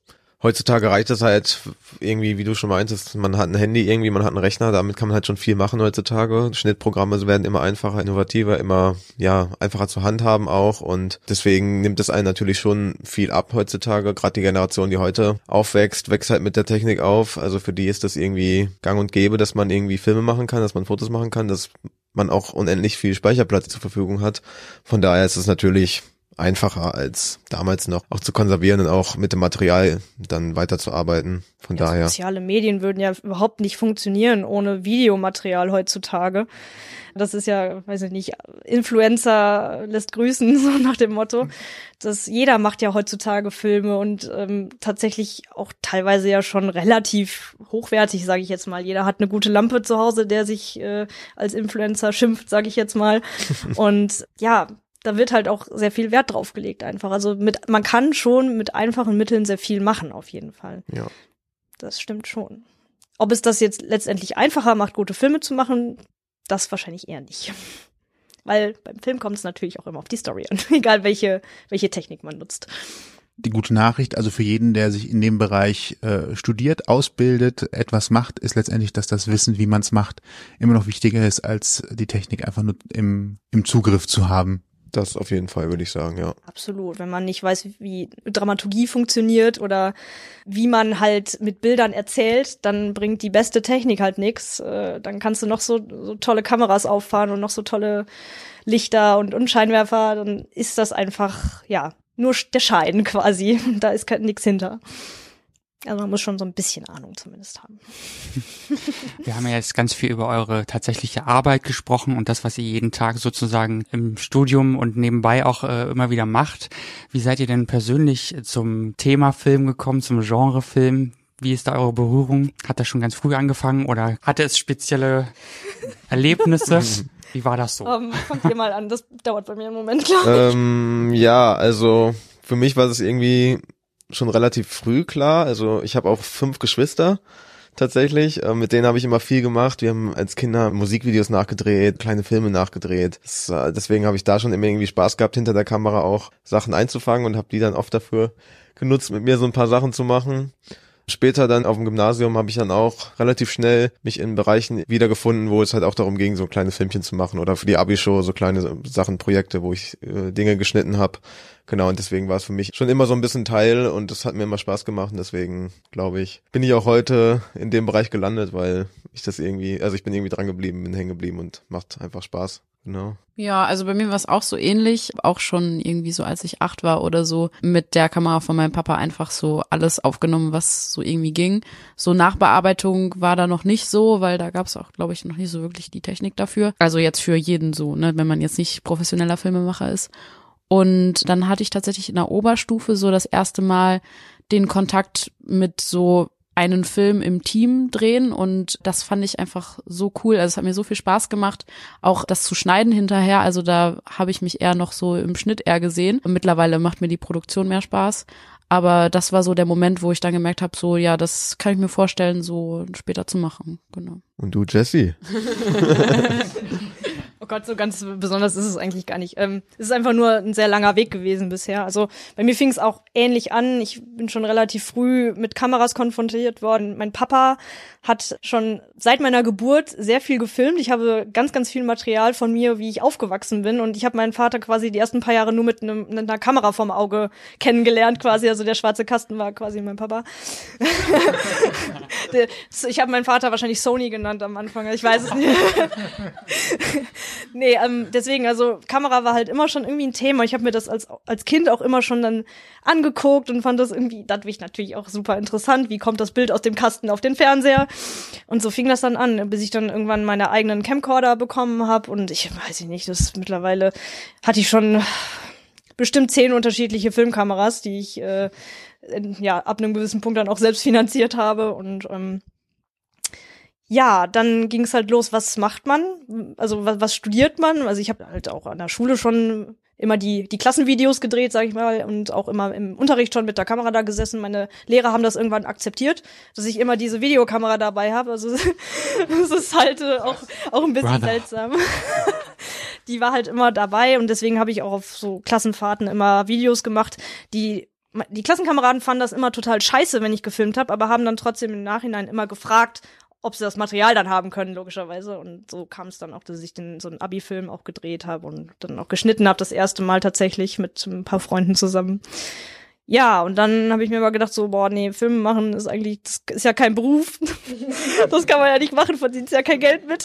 heutzutage reicht es halt irgendwie, wie du schon meintest, man hat ein Handy irgendwie, man hat einen Rechner, damit kann man halt schon viel machen heutzutage. Schnittprogramme werden immer einfacher, innovativer, immer, ja, einfacher zu handhaben auch und deswegen nimmt es einen natürlich schon viel ab heutzutage. Gerade die Generation, die heute aufwächst, wächst halt mit der Technik auf. Also für die ist das irgendwie gang und gäbe, dass man irgendwie Filme machen kann, dass man Fotos machen kann, dass man auch unendlich viel Speicherplatz zur Verfügung hat. Von daher ist es natürlich einfacher als damals noch auch zu konservieren und auch mit dem Material dann weiterzuarbeiten. Von ja, daher. Soziale Medien würden ja überhaupt nicht funktionieren ohne Videomaterial heutzutage. Das ist ja, weiß ich nicht, Influencer lässt grüßen, so nach dem Motto. dass jeder macht ja heutzutage Filme und ähm, tatsächlich auch teilweise ja schon relativ hochwertig, sage ich jetzt mal. Jeder hat eine gute Lampe zu Hause, der sich äh, als Influencer schimpft, sage ich jetzt mal. Und ja, da wird halt auch sehr viel Wert drauf gelegt einfach. Also mit, man kann schon mit einfachen Mitteln sehr viel machen, auf jeden Fall. Ja. Das stimmt schon. Ob es das jetzt letztendlich einfacher macht, gute Filme zu machen, das wahrscheinlich eher nicht. Weil beim Film kommt es natürlich auch immer auf die Story an, egal welche, welche Technik man nutzt. Die gute Nachricht, also für jeden, der sich in dem Bereich äh, studiert, ausbildet, etwas macht, ist letztendlich, dass das Wissen, wie man es macht, immer noch wichtiger ist, als die Technik einfach nur im, im Zugriff zu haben. Das auf jeden Fall, würde ich sagen, ja. Absolut. Wenn man nicht weiß, wie Dramaturgie funktioniert oder wie man halt mit Bildern erzählt, dann bringt die beste Technik halt nix. Äh, dann kannst du noch so, so tolle Kameras auffahren und noch so tolle Lichter und, und Scheinwerfer, dann ist das einfach, ja, nur der Schein quasi. Da ist nichts hinter. Also man muss schon so ein bisschen Ahnung zumindest haben. Wir haben ja jetzt ganz viel über eure tatsächliche Arbeit gesprochen und das, was ihr jeden Tag sozusagen im Studium und nebenbei auch äh, immer wieder macht. Wie seid ihr denn persönlich zum Thema Film gekommen, zum Genre Film? Wie ist da eure Berührung? Hat das schon ganz früh angefangen oder hatte es spezielle Erlebnisse? Wie war das so? Um, ähm, fangt ihr mal an, das dauert bei mir einen Moment, glaube ich. Ähm, ja, also für mich war es irgendwie schon relativ früh klar. Also ich habe auch fünf Geschwister tatsächlich. Äh, mit denen habe ich immer viel gemacht. Wir haben als Kinder Musikvideos nachgedreht, kleine Filme nachgedreht. Das, äh, deswegen habe ich da schon immer irgendwie Spaß gehabt, hinter der Kamera auch Sachen einzufangen und habe die dann oft dafür genutzt, mit mir so ein paar Sachen zu machen. Später dann auf dem Gymnasium habe ich dann auch relativ schnell mich in Bereichen wiedergefunden, wo es halt auch darum ging, so kleine Filmchen zu machen oder für die Abi-Show so kleine Sachen, Projekte, wo ich äh, Dinge geschnitten habe. Genau, und deswegen war es für mich schon immer so ein bisschen Teil und das hat mir immer Spaß gemacht und deswegen glaube ich, bin ich auch heute in dem Bereich gelandet, weil ich das irgendwie, also ich bin irgendwie dran geblieben, bin hängen geblieben und macht einfach Spaß. Genau. Ja, also bei mir war es auch so ähnlich, auch schon irgendwie so, als ich acht war oder so, mit der Kamera von meinem Papa einfach so alles aufgenommen, was so irgendwie ging. So Nachbearbeitung war da noch nicht so, weil da gab es auch, glaube ich, noch nicht so wirklich die Technik dafür. Also jetzt für jeden so, ne, wenn man jetzt nicht professioneller Filmemacher ist. Und dann hatte ich tatsächlich in der Oberstufe so das erste Mal den Kontakt mit so einen Film im Team drehen und das fand ich einfach so cool. Also es hat mir so viel Spaß gemacht, auch das zu schneiden hinterher. Also da habe ich mich eher noch so im Schnitt eher gesehen. Und mittlerweile macht mir die Produktion mehr Spaß. Aber das war so der Moment, wo ich dann gemerkt habe, so ja, das kann ich mir vorstellen, so später zu machen. Genau. Und du, Jesse? Gott, so ganz besonders ist es eigentlich gar nicht. Ähm, es ist einfach nur ein sehr langer Weg gewesen bisher. Also bei mir fing es auch ähnlich an. Ich bin schon relativ früh mit Kameras konfrontiert worden. Mein Papa hat schon seit meiner Geburt sehr viel gefilmt. Ich habe ganz, ganz viel Material von mir, wie ich aufgewachsen bin. Und ich habe meinen Vater quasi die ersten paar Jahre nur mit, einem, mit einer Kamera vorm Auge kennengelernt, quasi. Also der schwarze Kasten war quasi mein Papa. ich habe meinen Vater wahrscheinlich Sony genannt am Anfang. Ich weiß es nicht. nee, ähm, deswegen, also Kamera war halt immer schon irgendwie ein Thema. Ich habe mir das als, als Kind auch immer schon dann angeguckt und fand das irgendwie, dadurch natürlich auch super interessant. Wie kommt das Bild aus dem Kasten auf den Fernseher? Und so fing das dann an, bis ich dann irgendwann meine eigenen Camcorder bekommen habe. Und ich weiß ich nicht, das mittlerweile hatte ich schon bestimmt zehn unterschiedliche Filmkameras, die ich äh, ja ab einem gewissen Punkt dann auch selbst finanziert habe. Und ähm, ja, dann ging es halt los, was macht man? Also was, was studiert man? Also ich habe halt auch an der Schule schon immer die, die Klassenvideos gedreht, sag ich mal, und auch immer im Unterricht schon mit der Kamera da gesessen. Meine Lehrer haben das irgendwann akzeptiert, dass ich immer diese Videokamera dabei habe. Also das ist halt äh, auch, auch ein bisschen Brother. seltsam. die war halt immer dabei und deswegen habe ich auch auf so Klassenfahrten immer Videos gemacht, die die Klassenkameraden fanden das immer total scheiße, wenn ich gefilmt habe, aber haben dann trotzdem im Nachhinein immer gefragt, ob sie das Material dann haben können, logischerweise. Und so kam es dann auch, dass ich den, so einen Abi-Film auch gedreht habe und dann auch geschnitten habe, das erste Mal tatsächlich mit ein paar Freunden zusammen. Ja, und dann habe ich mir aber gedacht, so, boah, nee, Filme machen ist eigentlich, das ist ja kein Beruf. das kann man ja nicht machen, verdient ja kein Geld mit.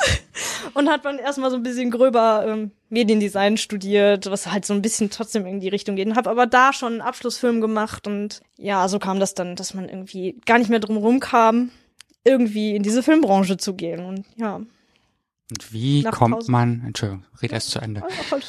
Und hat man erstmal so ein bisschen gröber ähm, Mediendesign studiert, was halt so ein bisschen trotzdem in die Richtung geht. Und habe aber da schon einen Abschlussfilm gemacht und ja, so kam das dann, dass man irgendwie gar nicht mehr drum rumkam, irgendwie in diese Filmbranche zu gehen. Und ja. Und wie Nach kommt Pause. man, Entschuldigung, red erst zu Ende.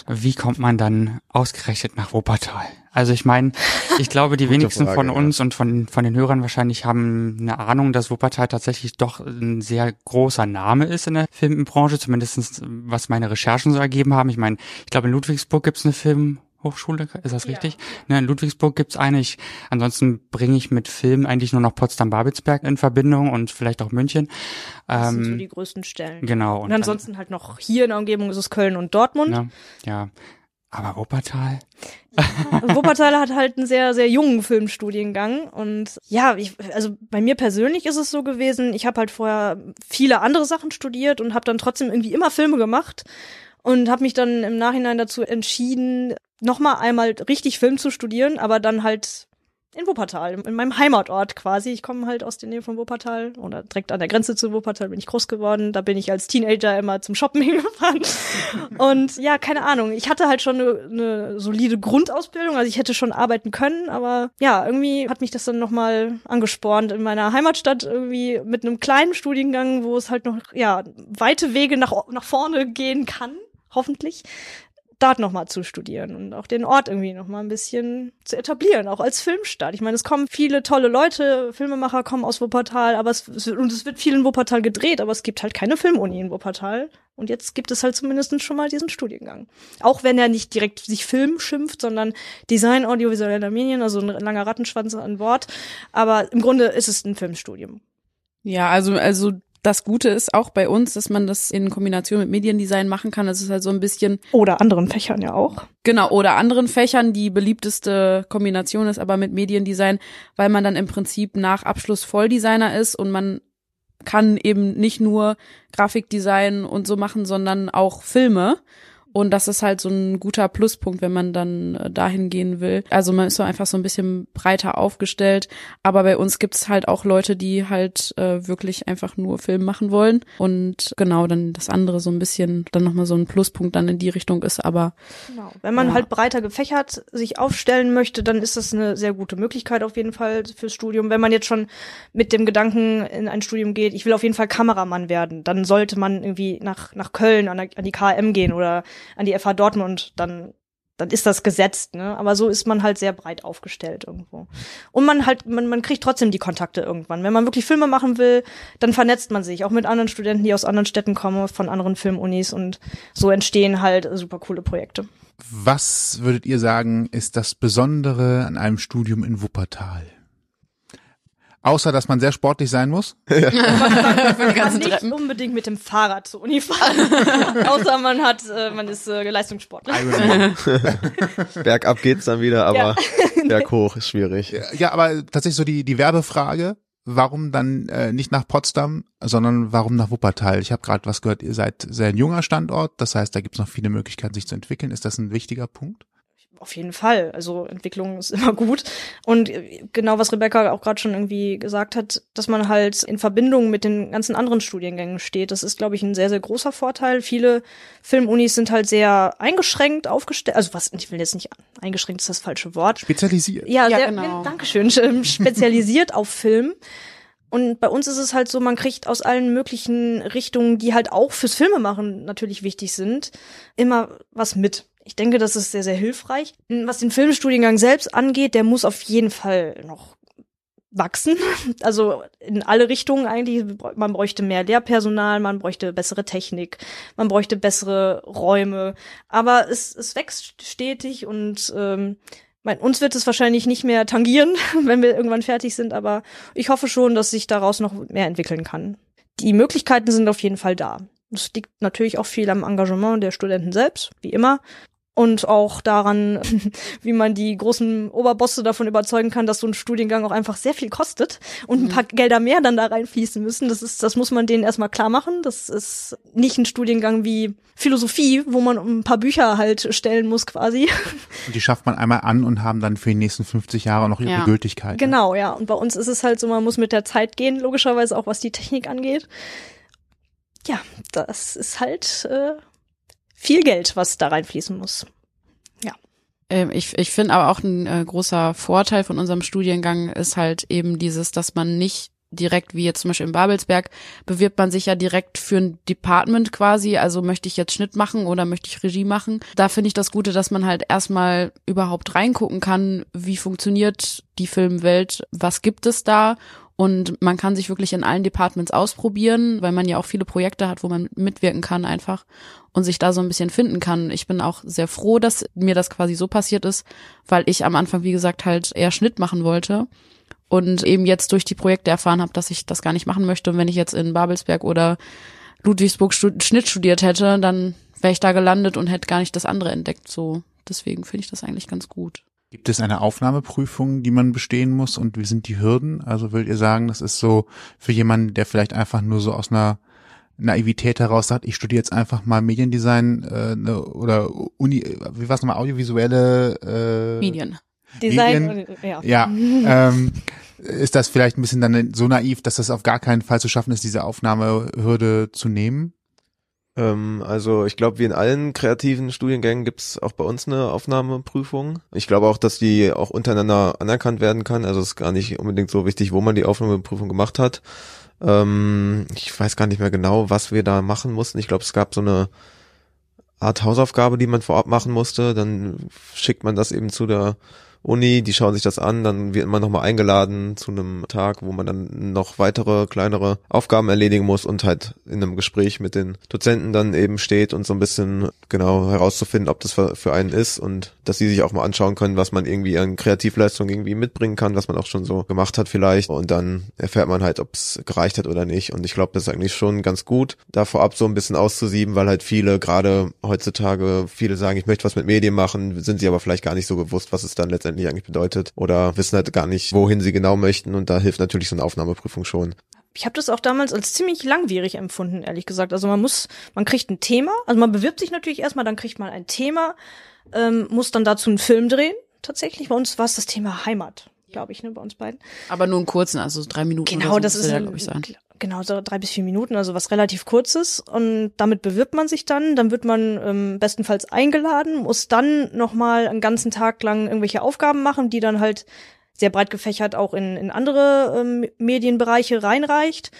Wie kommt man dann ausgerechnet nach Wuppertal? Also ich meine, ich glaube, die wenigsten Frage, von ja. uns und von, von den Hörern wahrscheinlich haben eine Ahnung, dass Wuppertal tatsächlich doch ein sehr großer Name ist in der Filmbranche, zumindestens was meine Recherchen so ergeben haben. Ich meine, ich glaube, in Ludwigsburg gibt's eine Filmhochschule, ist das richtig? Ne, in Ludwigsburg gibt's eine. Ich, ansonsten bringe ich mit Film eigentlich nur noch Potsdam-Babelsberg in Verbindung und vielleicht auch München. Das sind so Ähm, die größten Stellen. genau. Und ansonsten halt noch hier in der Umgebung ist es Köln und Dortmund. Ja, ja. Aber Wuppertal? Und Wuppertal hat halt einen sehr, sehr jungen Filmstudiengang. Und ja, ich, also bei mir persönlich ist es so gewesen, ich habe halt vorher viele andere Sachen studiert und habe dann trotzdem irgendwie immer Filme gemacht und habe mich dann im Nachhinein dazu entschieden, nochmal einmal richtig Film zu studieren, aber dann halt in Wuppertal, in meinem Heimatort quasi. Ich komme halt aus der Nähe von Wuppertal oder direkt an der Grenze zu Wuppertal bin ich groß geworden. Da bin ich als Teenager immer zum Shoppen hingefahren. Und ja, keine Ahnung. Ich hatte halt schon eine, eine solide Grundausbildung, also ich hätte schon arbeiten können, aber ja, irgendwie hat mich das dann nochmal angespornt in meiner Heimatstadt irgendwie mit einem kleinen Studiengang, wo es halt noch, ja, weite Wege nach, nach vorne gehen kann, hoffentlich dort nochmal zu studieren und auch den Ort irgendwie nochmal ein bisschen zu etablieren, auch als Filmstadt. Ich meine, es kommen viele tolle Leute, Filmemacher kommen aus Wuppertal, aber es, und es wird viel in Wuppertal gedreht, aber es gibt halt keine Filmuni in Wuppertal. Und jetzt gibt es halt zumindest schon mal diesen Studiengang. Auch wenn er nicht direkt sich Film schimpft, sondern Design audiovisueller Medien, also ein langer Rattenschwanz an Bord. Aber im Grunde ist es ein Filmstudium. Ja, also, also das Gute ist auch bei uns, dass man das in Kombination mit Mediendesign machen kann. Das ist halt so ein bisschen, Oder anderen Fächern ja auch. genau, oder anderen Fächern. Die beliebteste Kombination ist aber mit Mediendesign, weil man dann im Prinzip nach Abschluss Volldesigner ist und man kann eben nicht nur Grafikdesign und so machen, sondern auch Filme. Und das ist halt so ein guter Pluspunkt, wenn man dann äh, dahin gehen will. Also man ist so einfach so ein bisschen breiter aufgestellt. Aber bei uns gibt's halt auch Leute, die halt äh, wirklich einfach nur Film machen wollen. Und genau, dann das andere so ein bisschen dann nochmal so ein Pluspunkt dann in die Richtung ist. Aber Genau. Wenn man Ja. halt breiter gefächert sich aufstellen möchte, dann ist das eine sehr gute Möglichkeit auf jeden Fall fürs Studium. Wenn man jetzt schon mit dem Gedanken in ein Studium geht, ich will auf jeden Fall Kameramann werden, dann sollte man irgendwie nach, nach Köln an, die KM gehen oder an die FH Dortmund, dann dann ist das gesetzt, ne? Aber so ist man halt sehr breit aufgestellt irgendwo. Und man halt, man, man kriegt trotzdem die Kontakte irgendwann. Wenn man wirklich Filme machen will, dann vernetzt man sich auch mit anderen Studenten, die aus anderen Städten kommen, von anderen Filmunis und so entstehen halt super coole Projekte. Was würdet ihr sagen, ist das Besondere an einem Studium in Wuppertal? Außer, dass man sehr sportlich sein muss. die Man ganzen nicht unbedingt mit dem Fahrrad zur Uni fahren. Außer man hat, äh, man ist äh, Leistungssportler. Bergab geht's dann wieder, aber Ja. berghoch ist schwierig. Ja, aber tatsächlich so die, die Werbefrage, warum dann äh, nicht nach Potsdam, sondern warum nach Wuppertal? Ich habe gerade was gehört, ihr seid sehr ein junger Standort, das heißt, da gibt's noch viele Möglichkeiten, sich zu entwickeln. Ist das ein wichtiger Punkt? Auf jeden Fall. Also Entwicklung ist immer gut. Und äh, genau, was Rebecca auch gerade schon irgendwie gesagt hat, dass man halt in Verbindung mit den ganzen anderen Studiengängen steht, das ist, glaube ich, ein sehr, sehr großer Vorteil. Viele Filmunis sind halt sehr eingeschränkt aufgestellt. Also was, ich will jetzt nicht, eingeschränkt ist das falsche Wort. Spezialisiert. Ja, Ja, sehr, genau. Dankeschön. ähm, Spezialisiert auf Film. Und bei uns ist es halt so, man kriegt aus allen möglichen Richtungen, die halt auch fürs Filmemachen natürlich wichtig sind, immer was mit. Ich denke, das ist sehr, sehr hilfreich. Was den Filmstudiengang selbst angeht, der muss auf jeden Fall noch wachsen. Also in alle Richtungen eigentlich. Man bräuchte mehr Lehrpersonal, man bräuchte bessere Technik, man bräuchte bessere Räume. Aber es, es wächst stetig und ähm, mein, uns wird es wahrscheinlich nicht mehr tangieren, wenn wir irgendwann fertig sind, aber ich hoffe schon, dass sich daraus noch mehr entwickeln kann. Die Möglichkeiten sind auf jeden Fall da. Es liegt natürlich auch viel am Engagement der Studenten selbst, wie immer. Und auch daran, wie man die großen Oberbosse davon überzeugen kann, dass so ein Studiengang auch einfach sehr viel kostet und ein paar Gelder mehr dann da reinfließen müssen. Das ist, das muss man denen erstmal klar machen. Das ist nicht ein Studiengang wie Philosophie, wo man ein paar Bücher halt stellen muss quasi. Und die schafft man einmal an und haben dann für die nächsten 50 Jahre noch ihre Ja. Gültigkeit. ne? Genau, ja. Und bei uns ist es halt so, man muss mit der Zeit gehen, logischerweise auch was die Technik angeht. Ja, das ist halt äh, viel Geld, was da reinfließen muss. Ähm, ich ich finde aber auch ein äh, großer Vorteil von unserem Studiengang ist halt eben dieses, dass man nicht direkt, wie jetzt zum Beispiel in Babelsberg, bewirbt man sich ja direkt für ein Department quasi. Also möchte ich jetzt Schnitt machen oder möchte ich Regie machen. Da finde ich das Gute, dass man halt erstmal überhaupt reingucken kann, wie funktioniert die Filmwelt, was gibt es da und man kann sich wirklich in allen Departments ausprobieren, weil man ja auch viele Projekte hat, wo man mitwirken kann einfach und sich da so ein bisschen finden kann. Ich bin auch sehr froh, dass mir das quasi so passiert ist, weil ich am Anfang, wie gesagt, halt eher Schnitt machen wollte und eben jetzt durch die Projekte erfahren habe, dass ich das gar nicht machen möchte. Und wenn ich jetzt in Babelsberg oder Ludwigsburg stud Schnitt studiert hätte, dann wäre ich da gelandet und hätte gar nicht das andere entdeckt. So, deswegen finde ich das eigentlich ganz gut. Gibt es eine Aufnahmeprüfung, die man bestehen muss und wie sind die Hürden? Also würdet ihr sagen, das ist so für jemanden, der vielleicht einfach nur so aus einer Naivität heraus sagt, ich studiere jetzt einfach mal Mediendesign äh, ne, oder Uni, wie war es nochmal, audiovisuelle äh, Medien. Design, Medien? ja. Ja, ähm, ist das vielleicht ein bisschen dann so naiv, dass das auf gar keinen Fall zu schaffen ist, diese Aufnahmehürde zu nehmen? Ähm, also ich glaube, wie in allen kreativen Studiengängen gibt's auch bei uns eine Aufnahmeprüfung. Ich glaube auch, dass die auch untereinander anerkannt werden kann. Also es ist gar nicht unbedingt so wichtig, wo man die Aufnahmeprüfung gemacht hat. Ähm, ich weiß gar nicht mehr genau, was wir da machen mussten. Ich glaube, es gab so eine Art Hausaufgabe, die man vor Ort machen musste. Dann schickt man das eben zu der Uni, die schauen sich das an, dann wird man nochmal eingeladen zu einem Tag, wo man dann noch weitere kleinere Aufgaben erledigen muss und halt in einem Gespräch mit den Dozenten dann eben steht und so ein bisschen genau herauszufinden, ob das für, einen ist und dass sie sich auch mal anschauen können, was man irgendwie an Kreativleistung irgendwie mitbringen kann, was man auch schon so gemacht hat vielleicht. Und dann erfährt man halt, ob es gereicht hat oder nicht. Und ich glaube, das ist eigentlich schon ganz gut, da vorab so ein bisschen auszusieben, weil halt viele gerade heutzutage viele sagen, ich möchte was mit Medien machen, sind sie aber vielleicht gar nicht so bewusst, was es dann letztendlich eigentlich bedeutet oder wissen halt gar nicht, wohin sie genau möchten und da hilft natürlich so eine Aufnahmeprüfung schon. Ich habe das auch damals als ziemlich langwierig empfunden, ehrlich gesagt. Also man muss, man kriegt ein Thema, also man bewirbt sich natürlich erstmal, dann kriegt man ein Thema, ähm, muss dann dazu einen Film drehen. Tatsächlich, bei uns war es das Thema Heimat, glaube ich, ne, bei uns beiden. Aber nur einen kurzen, also drei Minuten. Genau, oder so das ist der, ein, glaub ich, sein. Genau so drei bis vier Minuten, also was relativ kurzes. Und damit bewirbt man sich dann. Dann wird man ähm, bestenfalls eingeladen, muss dann nochmal einen ganzen Tag lang irgendwelche Aufgaben machen, die dann halt sehr breit gefächert auch in, in andere ähm, Medienbereiche reinreicht.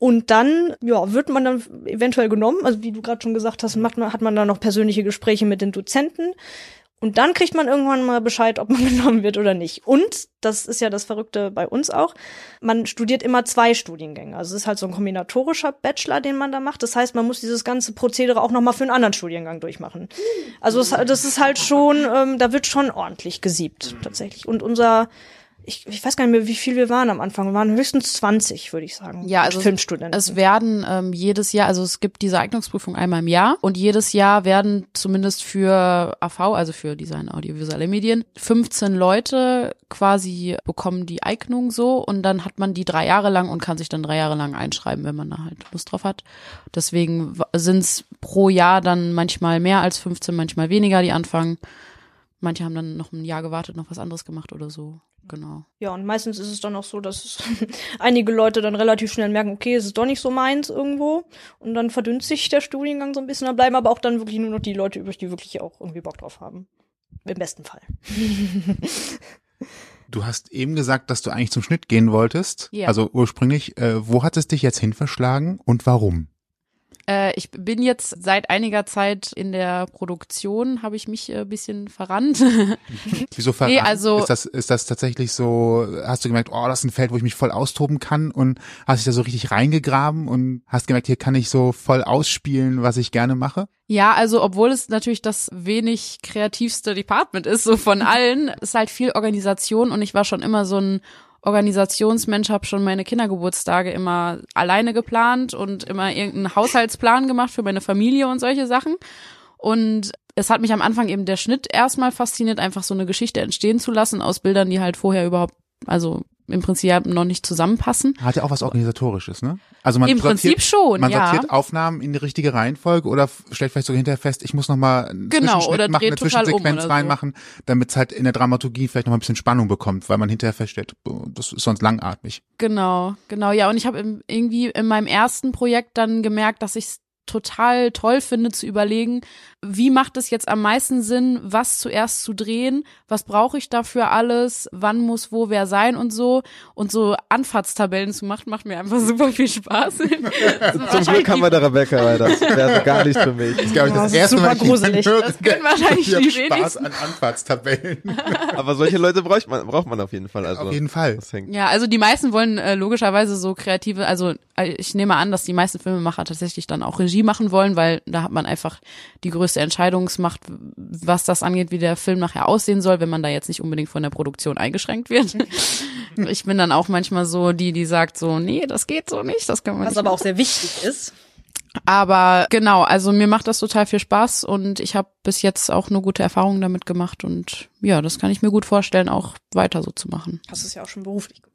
Und dann, ja, wird man dann eventuell genommen. Also wie du gerade schon gesagt hast, macht man, hat man dann noch persönliche Gespräche mit den Dozenten. Und dann kriegt man irgendwann mal Bescheid, ob man genommen wird oder nicht. Und, das ist ja das Verrückte bei uns auch, man studiert immer zwei Studiengänge. Also es ist halt so ein kombinatorischer Bachelor, den man da macht. Das heißt, man muss dieses ganze Prozedere auch nochmal für einen anderen Studiengang durchmachen. Also es, das ist halt schon, ähm, da wird schon ordentlich gesiebt, tatsächlich. Und unser, ich, ich weiß gar nicht mehr, wie viel wir waren am Anfang. Wir waren höchstens 20, würde ich sagen. Ja, also Filmstudenten. Es werden ähm, jedes Jahr, also es gibt diese Eignungsprüfung einmal im Jahr und jedes Jahr werden zumindest für AV, also für Design Audiovisuelle Medien, 15 Leute quasi bekommen die Eignung so und dann hat man die drei Jahre lang und kann sich dann drei Jahre lang einschreiben, wenn man da halt Lust drauf hat. Deswegen sind es pro Jahr dann manchmal mehr als 15, manchmal weniger, die anfangen. Manche haben dann noch ein Jahr gewartet, noch was anderes gemacht oder so. Genau. Ja, und meistens ist es dann auch so, dass einige Leute dann relativ schnell merken, okay, es ist doch nicht so meins irgendwo. Und dann verdünnt sich der Studiengang so ein bisschen. Dann bleiben aber auch dann wirklich nur noch die Leute übrig, die wirklich auch irgendwie Bock drauf haben. Im besten Fall. Du hast eben gesagt, dass du eigentlich zum Schnitt gehen wolltest. Ja. Also ursprünglich, äh, wo hat es dich jetzt hin verschlagen und warum? Äh, ich bin jetzt seit einiger Zeit in der Produktion, habe ich mich äh, bisschen verrannt. Wieso verraten? Nee, also- ist das ist das tatsächlich so? Hast du gemerkt, oh, das ist ein Feld, wo ich mich voll austoben kann und hast dich da so richtig reingegraben und hast gemerkt, hier kann ich so voll ausspielen, was ich gerne mache? ja, also obwohl es natürlich das wenig kreativste Department ist, so von allen, ist halt viel Organisation und ich war schon immer so ein Organisationsmensch, habe schon meine Kindergeburtstage immer alleine geplant und immer irgendeinen Haushaltsplan gemacht für meine Familie und solche Sachen. Und es hat mich am Anfang eben der Schnitt erstmal fasziniert, einfach so eine Geschichte entstehen zu lassen aus Bildern, die halt vorher überhaupt, also im Prinzip noch nicht zusammenpassen. Hat ja auch was Organisatorisches, ne? Also man Im sortiert, Prinzip schon, man ja. sortiert Aufnahmen in die richtige Reihenfolge oder stellt vielleicht sogar hinterher fest, ich muss noch mal einen Genau, Zwischenschnitt oder machen, eine um Zwischensequenz oder so. reinmachen, damit es halt in der Dramaturgie vielleicht noch ein bisschen Spannung bekommt, weil man hinterher feststellt, oh, das ist sonst langatmig. Genau, genau, ja. Und ich habe irgendwie in meinem ersten Projekt dann gemerkt, dass ich es total toll finde zu überlegen, wie macht es jetzt am meisten Sinn, was zuerst zu drehen, was brauche ich dafür alles, wann muss wo wer sein und so. Und so Anfahrtstabellen zu machen, macht mir einfach super viel Spaß. Zum Glück haben wir da Rebecca, weil das wäre gar nicht für mich. Das ist, glaube ich, das das ist erste super Mal, ich gruselig. höre, Das können wahrscheinlich die Spaß wenigsten. an Anfahrtstabellen. Aber solche Leute braucht man, braucht man auf jeden Fall. Also, Auf jeden Fall. Das. Ja, also die meisten wollen äh, logischerweise so kreative, also äh, ich nehme an, dass die meisten Filmemacher tatsächlich dann auch Regie machen wollen, weil da hat man einfach die größte Entscheidungsmacht, was das angeht, wie der Film nachher aussehen soll, wenn man da jetzt nicht unbedingt von der Produktion eingeschränkt wird. ich bin dann auch manchmal so die, die sagt so, nee, das geht so nicht, das kann man Was nicht aber auch sehr wichtig ist. aber genau, also mir macht das total viel Spaß und ich habe bis jetzt auch nur gute Erfahrungen damit gemacht und ja, das kann ich mir gut vorstellen, auch weiter so zu machen. Hast es ja auch schon beruflich gemacht.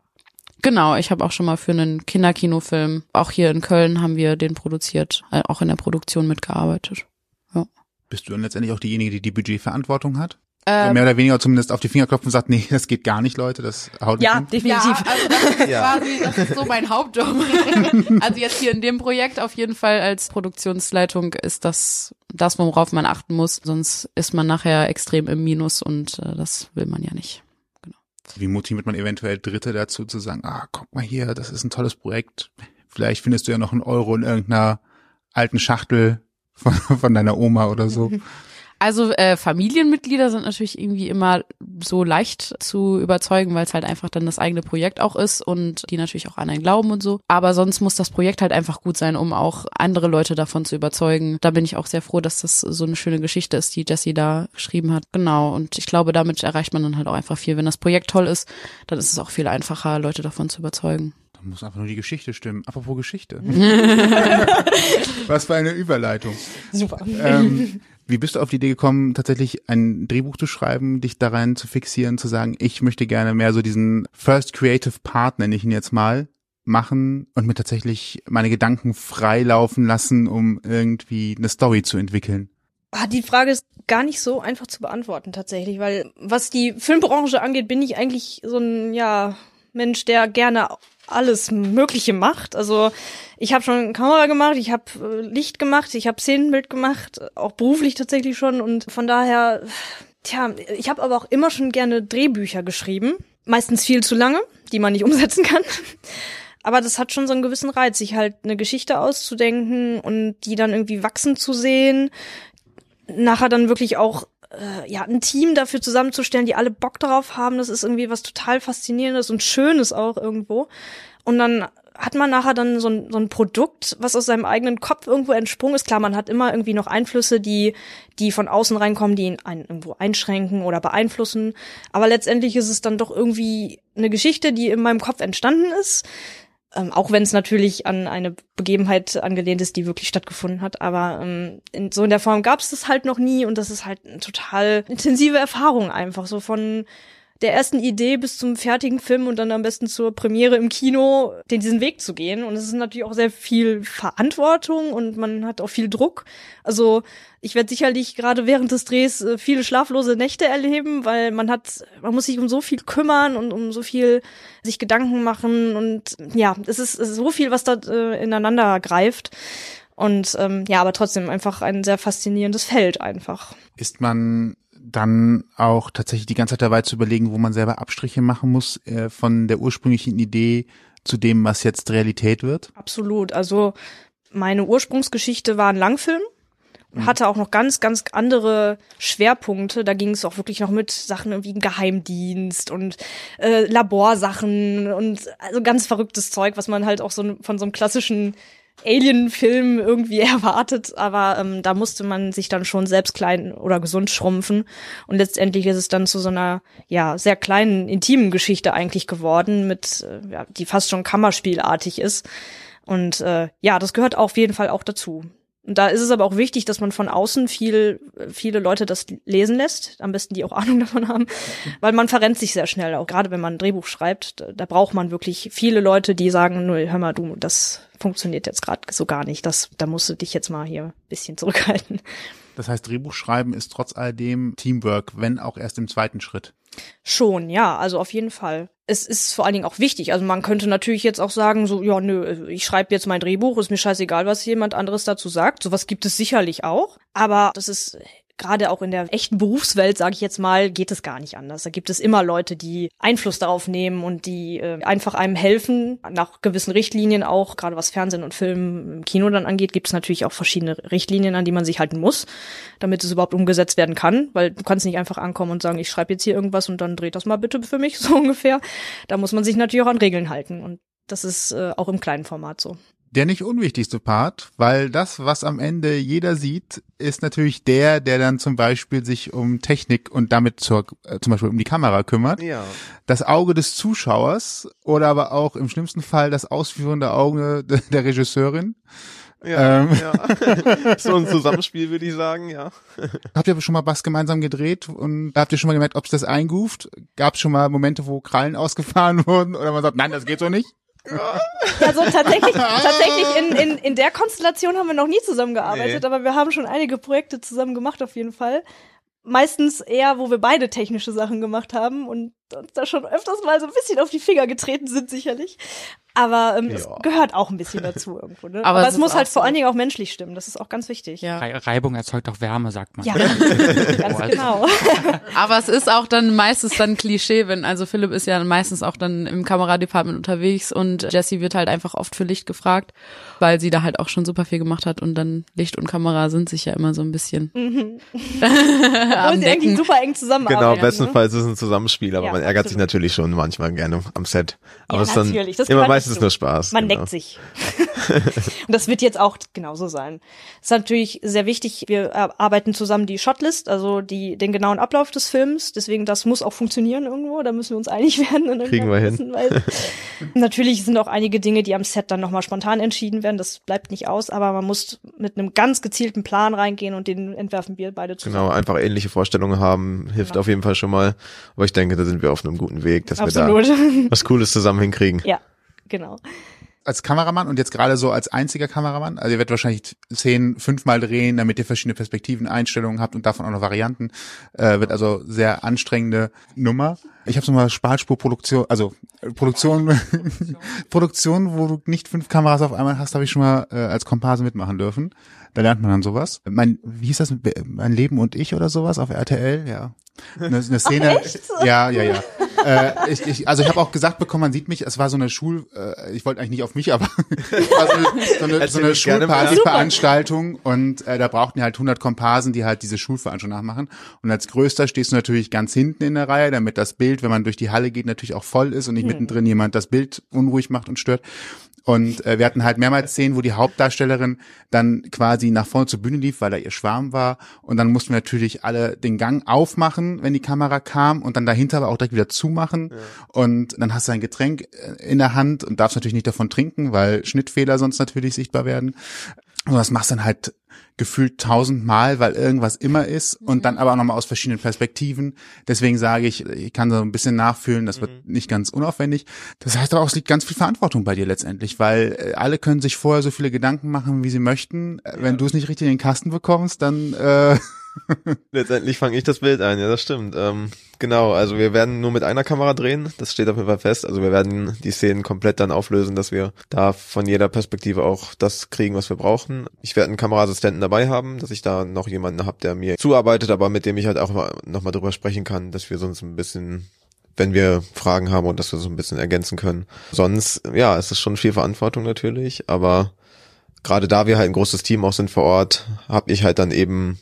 Genau, ich habe auch schon mal für einen Kinderkinofilm, auch hier in Köln haben wir den produziert, äh, auch in der Produktion mitgearbeitet. Bist du dann letztendlich auch diejenige, die die Budgetverantwortung hat? Ähm, mehr oder weniger zumindest auf die Finger klopfen und sagt, nee, das geht gar nicht, Leute, das haut nicht Ja, hin. definitiv. Ja, also das ist Ja. quasi, das ist so mein Hauptjob. also jetzt hier in dem Projekt auf jeden Fall als Produktionsleitung ist das das, worauf man achten muss. Sonst ist man nachher extrem im Minus und äh, das will man ja nicht. Wie motiviert man eventuell Dritte dazu zu sagen, ah, guck mal hier, das ist ein tolles Projekt. Vielleicht findest du ja noch einen Euro in irgendeiner alten Schachtel von, von deiner Oma oder so. Also äh, Familienmitglieder sind natürlich irgendwie immer so leicht zu überzeugen, weil es halt einfach dann das eigene Projekt auch ist und die natürlich auch an einen glauben und so. Aber sonst muss das Projekt halt einfach gut sein, um auch andere Leute davon zu überzeugen. Da bin ich auch sehr froh, dass das so eine schöne Geschichte ist, die Jessie da geschrieben hat. Genau. Und ich glaube, damit erreicht man dann halt auch einfach viel. Wenn das Projekt toll ist, dann ist es auch viel einfacher, Leute davon zu überzeugen. Da muss einfach nur die Geschichte stimmen. Apropos Geschichte. Was für eine Überleitung. Super. Ähm, wie bist du auf die Idee gekommen, tatsächlich ein Drehbuch zu schreiben, dich da rein zu fixieren, zu sagen, ich möchte gerne mehr so diesen First Creative Part, nenne ich ihn jetzt mal, machen und mir tatsächlich meine Gedanken frei laufen lassen, um irgendwie eine Story zu entwickeln? Ah, Die Frage ist gar nicht so einfach zu beantworten tatsächlich, weil was die Filmbranche angeht, bin ich eigentlich so ein ja Mensch, der gerne alles Mögliche macht. Also ich habe schon Kamera gemacht, ich habe äh, Licht gemacht, ich habe Szenenbild gemacht, auch beruflich tatsächlich schon und von daher, tja, ich habe aber auch immer schon gerne Drehbücher geschrieben, meistens viel zu lange, die man nicht umsetzen kann. Aber das hat schon so einen gewissen Reiz, sich halt eine Geschichte auszudenken und die dann irgendwie wachsen zu sehen, nachher dann wirklich auch äh, ja ein Team dafür zusammenzustellen, die alle Bock darauf haben, das ist irgendwie was total faszinierendes und schönes auch irgendwo. Und dann hat man nachher dann so ein, so ein Produkt, was aus seinem eigenen Kopf irgendwo entsprungen ist. Klar, man hat immer irgendwie noch Einflüsse, die, die von außen reinkommen, die ihn einen irgendwo einschränken oder beeinflussen. Aber letztendlich ist es dann doch irgendwie eine Geschichte, die in meinem Kopf entstanden ist. Ähm, auch wenn es natürlich an eine Begebenheit angelehnt ist, die wirklich stattgefunden hat. Aber ähm, in, so in der Form gab es das halt noch nie und das ist halt eine total intensive Erfahrung einfach. So von der ersten Idee bis zum fertigen Film und dann am besten zur Premiere im Kino, den diesen Weg zu gehen. Und es ist natürlich auch sehr viel Verantwortung und man hat auch viel Druck. Also ich werde sicherlich gerade während des Drehs äh, viele schlaflose Nächte erleben, weil man hat, man muss sich um so viel kümmern und um so viel sich Gedanken machen und ja, es ist, es ist so viel, was da äh, ineinander greift. Und ähm, ja, aber trotzdem einfach ein sehr faszinierendes Feld einfach. Ist man dann auch tatsächlich die ganze Zeit dabei zu überlegen, wo man selber Abstriche machen muss äh, von der ursprünglichen Idee zu dem, was jetzt Realität wird? Absolut. Also meine Ursprungsgeschichte war ein Langfilm. und Hatte auch noch ganz, ganz andere Schwerpunkte. Da ging es auch wirklich noch mit Sachen wie im Geheimdienst und äh, Laborsachen und also ganz verrücktes Zeug, was man halt auch so von so einem klassischen Alien-Film irgendwie erwartet, aber ähm, da musste man sich dann schon selbst klein oder gesund schrumpfen und letztendlich ist es dann zu so einer ja sehr kleinen intimen Geschichte eigentlich geworden, mit äh, ja, die fast schon Kammerspielartig ist und äh, ja, das gehört auf jeden Fall auch dazu. Und da ist es aber auch wichtig, dass man von außen viel, viele Leute das lesen lässt, am besten die auch Ahnung davon haben, weil man verrennt sich sehr schnell, auch gerade wenn man ein Drehbuch schreibt, da, da braucht man wirklich viele Leute, die sagen, nö, hör mal, du, das funktioniert jetzt gerade so gar nicht, das, da musst du dich jetzt mal hier ein bisschen zurückhalten. Das heißt, Drehbuchschreiben ist trotz alledem Teamwork, wenn auch erst im zweiten Schritt. Schon, ja, also auf jeden Fall. Es ist vor allen Dingen auch wichtig. Also man könnte natürlich jetzt auch sagen, so, ja, nö, ich schreibe jetzt mein Drehbuch, ist mir scheißegal, was jemand anderes dazu sagt. Sowas gibt es sicherlich auch. Aber das ist gerade auch in der echten Berufswelt, sage ich jetzt mal, geht es gar nicht anders. Da gibt es immer Leute, die Einfluss darauf nehmen und die äh, einfach einem helfen, nach gewissen Richtlinien auch, gerade was Fernsehen und Film im Kino dann angeht, gibt es natürlich auch verschiedene Richtlinien, an die man sich halten muss, damit es überhaupt umgesetzt werden kann, weil du kannst nicht einfach ankommen und sagen, ich schreibe jetzt hier irgendwas und dann dreht das mal bitte für mich, so ungefähr. Da muss man sich natürlich auch an Regeln halten und das ist äh, auch im kleinen Format so der nicht unwichtigste Part, weil das, was am Ende jeder sieht, ist natürlich der, der dann zum Beispiel sich um Technik und damit zur, äh, zum Beispiel um die Kamera kümmert. Ja. Das Auge des Zuschauers oder aber auch im schlimmsten Fall das ausführende Auge der Regisseurin. Ja, ähm. ja. so ein Zusammenspiel würde ich sagen, ja. Habt ihr schon mal was gemeinsam gedreht und habt ihr schon mal gemerkt, ob es das einguft? Gab es schon mal Momente, wo Krallen ausgefahren wurden oder man sagt, nein, das geht so nicht? Ja, so tatsächlich, tatsächlich in, in, in der Konstellation haben wir noch nie zusammengearbeitet, nee. aber wir haben schon einige Projekte zusammen gemacht auf jeden Fall. Meistens eher, wo wir beide technische Sachen gemacht haben und uns da schon öfters mal so ein bisschen auf die Finger getreten sind, sicherlich. Aber ähm, ja. es gehört auch ein bisschen dazu irgendwo. Ne? Aber, Aber es, muss halt vor allen Dingen auch menschlich stimmen. Das ist auch ganz wichtig. Ja. Reibung erzeugt auch Wärme, sagt man. Ja, ganz genau. Aber es ist auch dann meistens dann Klischee, wenn, also Philipp ist ja meistens auch dann im Kameradepartment unterwegs und Jessie wird halt einfach oft für Licht gefragt, weil sie da halt auch schon super viel gemacht hat und dann Licht und Kamera sind sich ja immer so ein bisschen mhm. am sie eigentlich super eng zusammenarbeiten. Genau, bestenfalls ne? ist es ein Zusammenspiel, aber ja, man ärgert absolut. sich natürlich schon manchmal gerne am Set. Aber ja, es ist dann das immer meistens nur Spaß. Man genau. neckt sich. und das wird jetzt auch genauso sein. Es ist natürlich sehr wichtig, wir arbeiten zusammen die Shotlist, also die, den genauen Ablauf des Films. Deswegen, das muss auch funktionieren irgendwo. Da müssen wir uns einig werden. Kriegen wir hin. natürlich sind auch einige Dinge, die am Set dann nochmal spontan entschieden werden. Das bleibt nicht aus, aber man muss mit einem ganz gezielten Plan reingehen und den entwerfen wir beide zusammen. Genau, einfach ähnliche Vorstellungen haben, hilft genau. auf jeden Fall schon mal. Aber ich denke, da sind wir auf einem guten Weg, dass Absolut. wir da was Cooles zusammen hinkriegen. Ja, genau als Kameramann und jetzt gerade so als einziger Kameramann, also ihr werdet wahrscheinlich Szenen fünfmal drehen, damit ihr verschiedene Perspektiven, Einstellungen habt und davon auch noch Varianten, äh, wird also sehr anstrengende Nummer. Ich habe so mal Sparspurproduktion, also Produktion, Produktion, wo du nicht fünf Kameras auf einmal hast, habe ich schon mal äh, als Komparse mitmachen dürfen. Da lernt man dann sowas. Mein, wie hieß das? Mein Leben und ich oder sowas auf RTL, ja. Eine, eine Szene. Ach, ja, ja, ja äh, ich, ich, also ich habe auch gesagt bekommen, man sieht mich, es war so eine Schul, äh, ich wollte eigentlich nicht auf mich, aber also so eine, so eine Schulpartyveranstaltung und äh, da brauchten die halt 100 Komparsen, die halt diese Schulveranstaltung nachmachen. Und als größter stehst du natürlich ganz hinten in der Reihe, damit das Bild, wenn man durch die Halle geht, natürlich auch voll ist und nicht hm. mittendrin jemand das Bild unruhig macht und stört. Und äh, wir hatten halt mehrmals Szenen, wo die Hauptdarstellerin dann quasi nach vorne zur Bühne lief, weil da ihr Schwarm war. Und dann mussten wir natürlich alle den Gang aufmachen, wenn die Kamera kam und dann dahinter aber auch direkt wieder zumachen. Ja. Und dann hast du ein Getränk äh, in der Hand und darfst natürlich nicht davon trinken, weil Schnittfehler sonst natürlich sichtbar werden. Und das machst dann halt gefühlt tausendmal, weil irgendwas immer ist und dann aber auch nochmal aus verschiedenen Perspektiven. Deswegen sage ich, ich kann so ein bisschen nachfühlen, das wird mhm. nicht ganz unaufwendig. Das heißt aber auch, es liegt ganz viel Verantwortung bei dir letztendlich, weil äh, alle können sich vorher so viele Gedanken machen, wie sie möchten. Äh, ja. Wenn du es nicht richtig in den Kasten bekommst, dann äh, Letztendlich fange ich das Bild ein, ja, das stimmt. Ähm, genau, also wir werden nur mit einer Kamera drehen, das steht auf jeden Fall fest. Also wir werden die Szenen komplett dann auflösen, dass wir da von jeder Perspektive auch das kriegen, was wir brauchen. Ich werde einen Kameraassistenten dabei haben, dass ich da noch jemanden habe, der mir zuarbeitet, aber mit dem ich halt auch nochmal drüber sprechen kann, dass wir sonst ein bisschen wenn wir Fragen haben und dass wir so ein bisschen ergänzen können. Sonst, ja, es ist schon viel Verantwortung natürlich, aber gerade da wir halt ein großes Team auch sind vor Ort, habe ich halt dann eben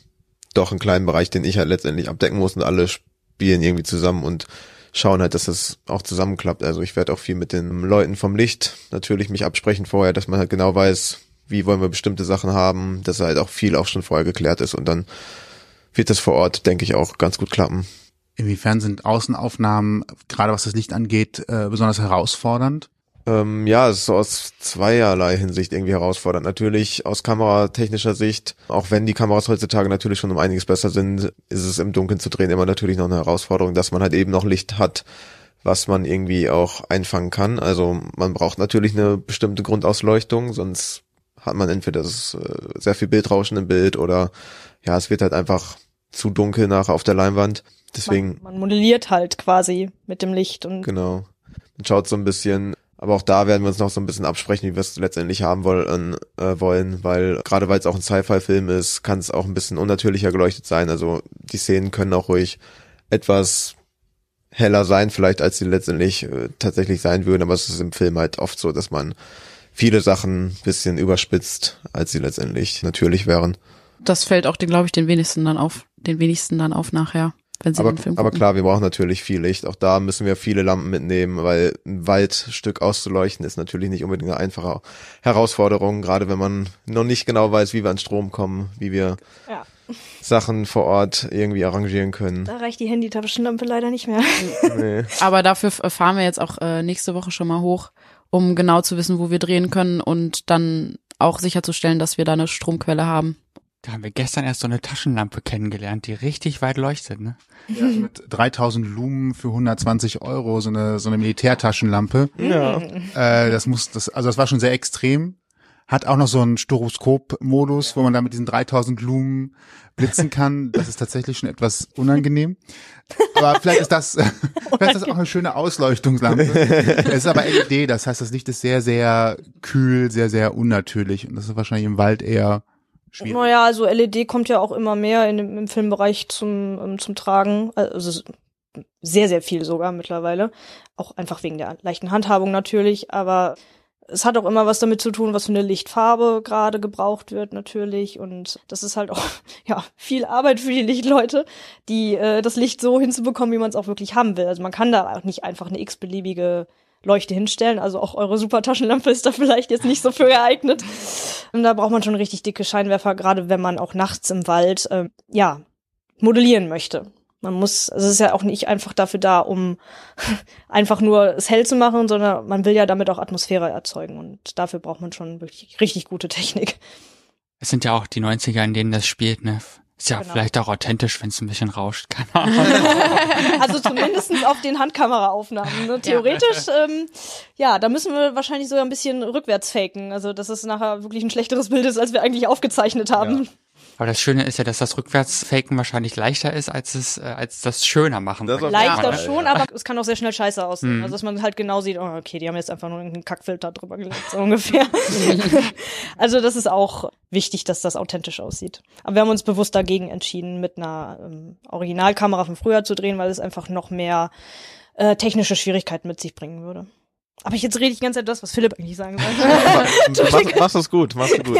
doch einen kleinen Bereich, den ich halt letztendlich abdecken muss und alle spielen irgendwie zusammen und schauen halt, dass es auch zusammenklappt. Also ich werde auch viel mit den Leuten vom Licht natürlich mich absprechen vorher, dass man halt genau weiß, wie wollen wir bestimmte Sachen haben, dass halt auch viel auch schon vorher geklärt ist und dann wird das vor Ort, denke ich, auch ganz gut klappen. Inwiefern sind Außenaufnahmen, gerade was das Licht angeht, äh, besonders herausfordernd? Ähm, ja, es ist so aus zweierlei Hinsicht irgendwie herausfordernd. Natürlich aus kameratechnischer Sicht, auch wenn die Kameras heutzutage natürlich schon um einiges besser sind, ist es im Dunkeln zu drehen immer natürlich noch eine Herausforderung, dass man halt eben noch Licht hat, was man irgendwie auch einfangen kann. Also man braucht natürlich eine bestimmte Grundausleuchtung, sonst hat man entweder das, äh, sehr viel Bildrauschen im Bild oder ja, es wird halt einfach zu dunkel nachher auf der Leinwand. Deswegen. Man, man modelliert halt quasi mit dem Licht und. Genau. Man schaut so ein bisschen, aber auch da werden wir uns noch so ein bisschen absprechen, wie wir es letztendlich haben wollen, äh, wollen, weil gerade weil es auch ein Sci-Fi-Film ist, kann es auch ein bisschen unnatürlicher geleuchtet sein. Also die Szenen können auch ruhig etwas heller sein, vielleicht als sie letztendlich äh, tatsächlich sein würden, aber es ist im Film halt oft so, dass man viele Sachen bisschen überspitzt, als sie letztendlich natürlich wären. Das fällt auch, glaube ich, den wenigsten dann auf, den wenigsten dann auf nachher, wenn sie aber, den Film aber gucken. klar, wir brauchen natürlich viel Licht. Auch da müssen wir viele Lampen mitnehmen, weil ein Waldstück auszuleuchten ist natürlich nicht unbedingt eine einfache Herausforderung, gerade wenn man noch nicht genau weiß, wie wir an Strom kommen, wie wir Ja. Sachen vor Ort irgendwie arrangieren können. Da reicht die Handytaschenlampe leider nicht mehr. Nee. Aber dafür fahren wir jetzt auch äh, nächste Woche schon mal hoch, um genau zu wissen, wo wir drehen können und dann auch sicherzustellen, dass wir da eine Stromquelle haben. Da haben wir gestern erst so eine Taschenlampe kennengelernt, die richtig weit leuchtet, ne? Ja, mit 3000 Lumen für 120 Euro, so eine, so eine Militärtaschenlampe. Ja. Äh, das muss, das, also das war schon sehr extrem. Hat auch noch so einen Stroboskop-Modus, wo man da mit diesen 3000 Lumen blitzen kann. Das ist tatsächlich schon etwas unangenehm. Aber vielleicht ist das, vielleicht ist das auch eine schöne Ausleuchtungslampe. es ist aber LED, das heißt, das Licht ist sehr, sehr kühl, sehr, sehr unnatürlich. Und das ist wahrscheinlich im Wald eher schwierig. Naja, also LED kommt ja auch immer mehr in im Filmbereich zum, ähm, zum Tragen. Also sehr, sehr viel sogar mittlerweile. Auch einfach wegen der leichten Handhabung natürlich, aber es hat auch immer was damit zu tun, was für eine Lichtfarbe gerade gebraucht wird natürlich und das ist halt auch ja viel Arbeit für die Lichtleute, die äh, das Licht so hinzubekommen, wie man es auch wirklich haben will. Also man kann da auch nicht einfach eine x-beliebige Leuchte hinstellen. Also auch eure super Taschenlampe ist da vielleicht jetzt nicht so für geeignet. Und da braucht man schon richtig dicke Scheinwerfer, gerade wenn man auch nachts im Wald äh, ja modellieren möchte. Man muss, also es ist ja auch nicht einfach dafür da, um einfach nur es hell zu machen, sondern man will ja damit auch Atmosphäre erzeugen und dafür braucht man schon wirklich richtig gute Technik. Es sind ja auch die 90er, in denen das spielt, ne? Ist ja Genau. vielleicht auch authentisch, wenn es ein bisschen rauscht. Keine Ahnung. Also zumindestens auf den Handkameraaufnahmen. Ne? Theoretisch, ähm, ja, da müssen wir wahrscheinlich sogar ein bisschen rückwärts faken. Also dass es nachher wirklich ein schlechteres Bild ist, als wir eigentlich aufgezeichnet haben. Aber das Schöne ist ja, dass das Rückwärtsfaken wahrscheinlich leichter ist, als es, äh, als das schöner machen. Das Leichter Fall, schon, aber es kann auch sehr schnell scheiße aussehen. Also dass man halt genau sieht, oh, okay, die haben jetzt einfach nur einen Kackfilter drüber gelegt, so ungefähr. also das ist auch wichtig, dass das authentisch aussieht. Aber wir haben uns bewusst dagegen entschieden, mit einer ähm, Originalkamera von früher zu drehen, weil es einfach noch mehr äh, technische Schwierigkeiten mit sich bringen würde. Aber jetzt rede ich die ganze Zeit das, was Philipp eigentlich sagen sollte. mach, machst es gut, machst du gut.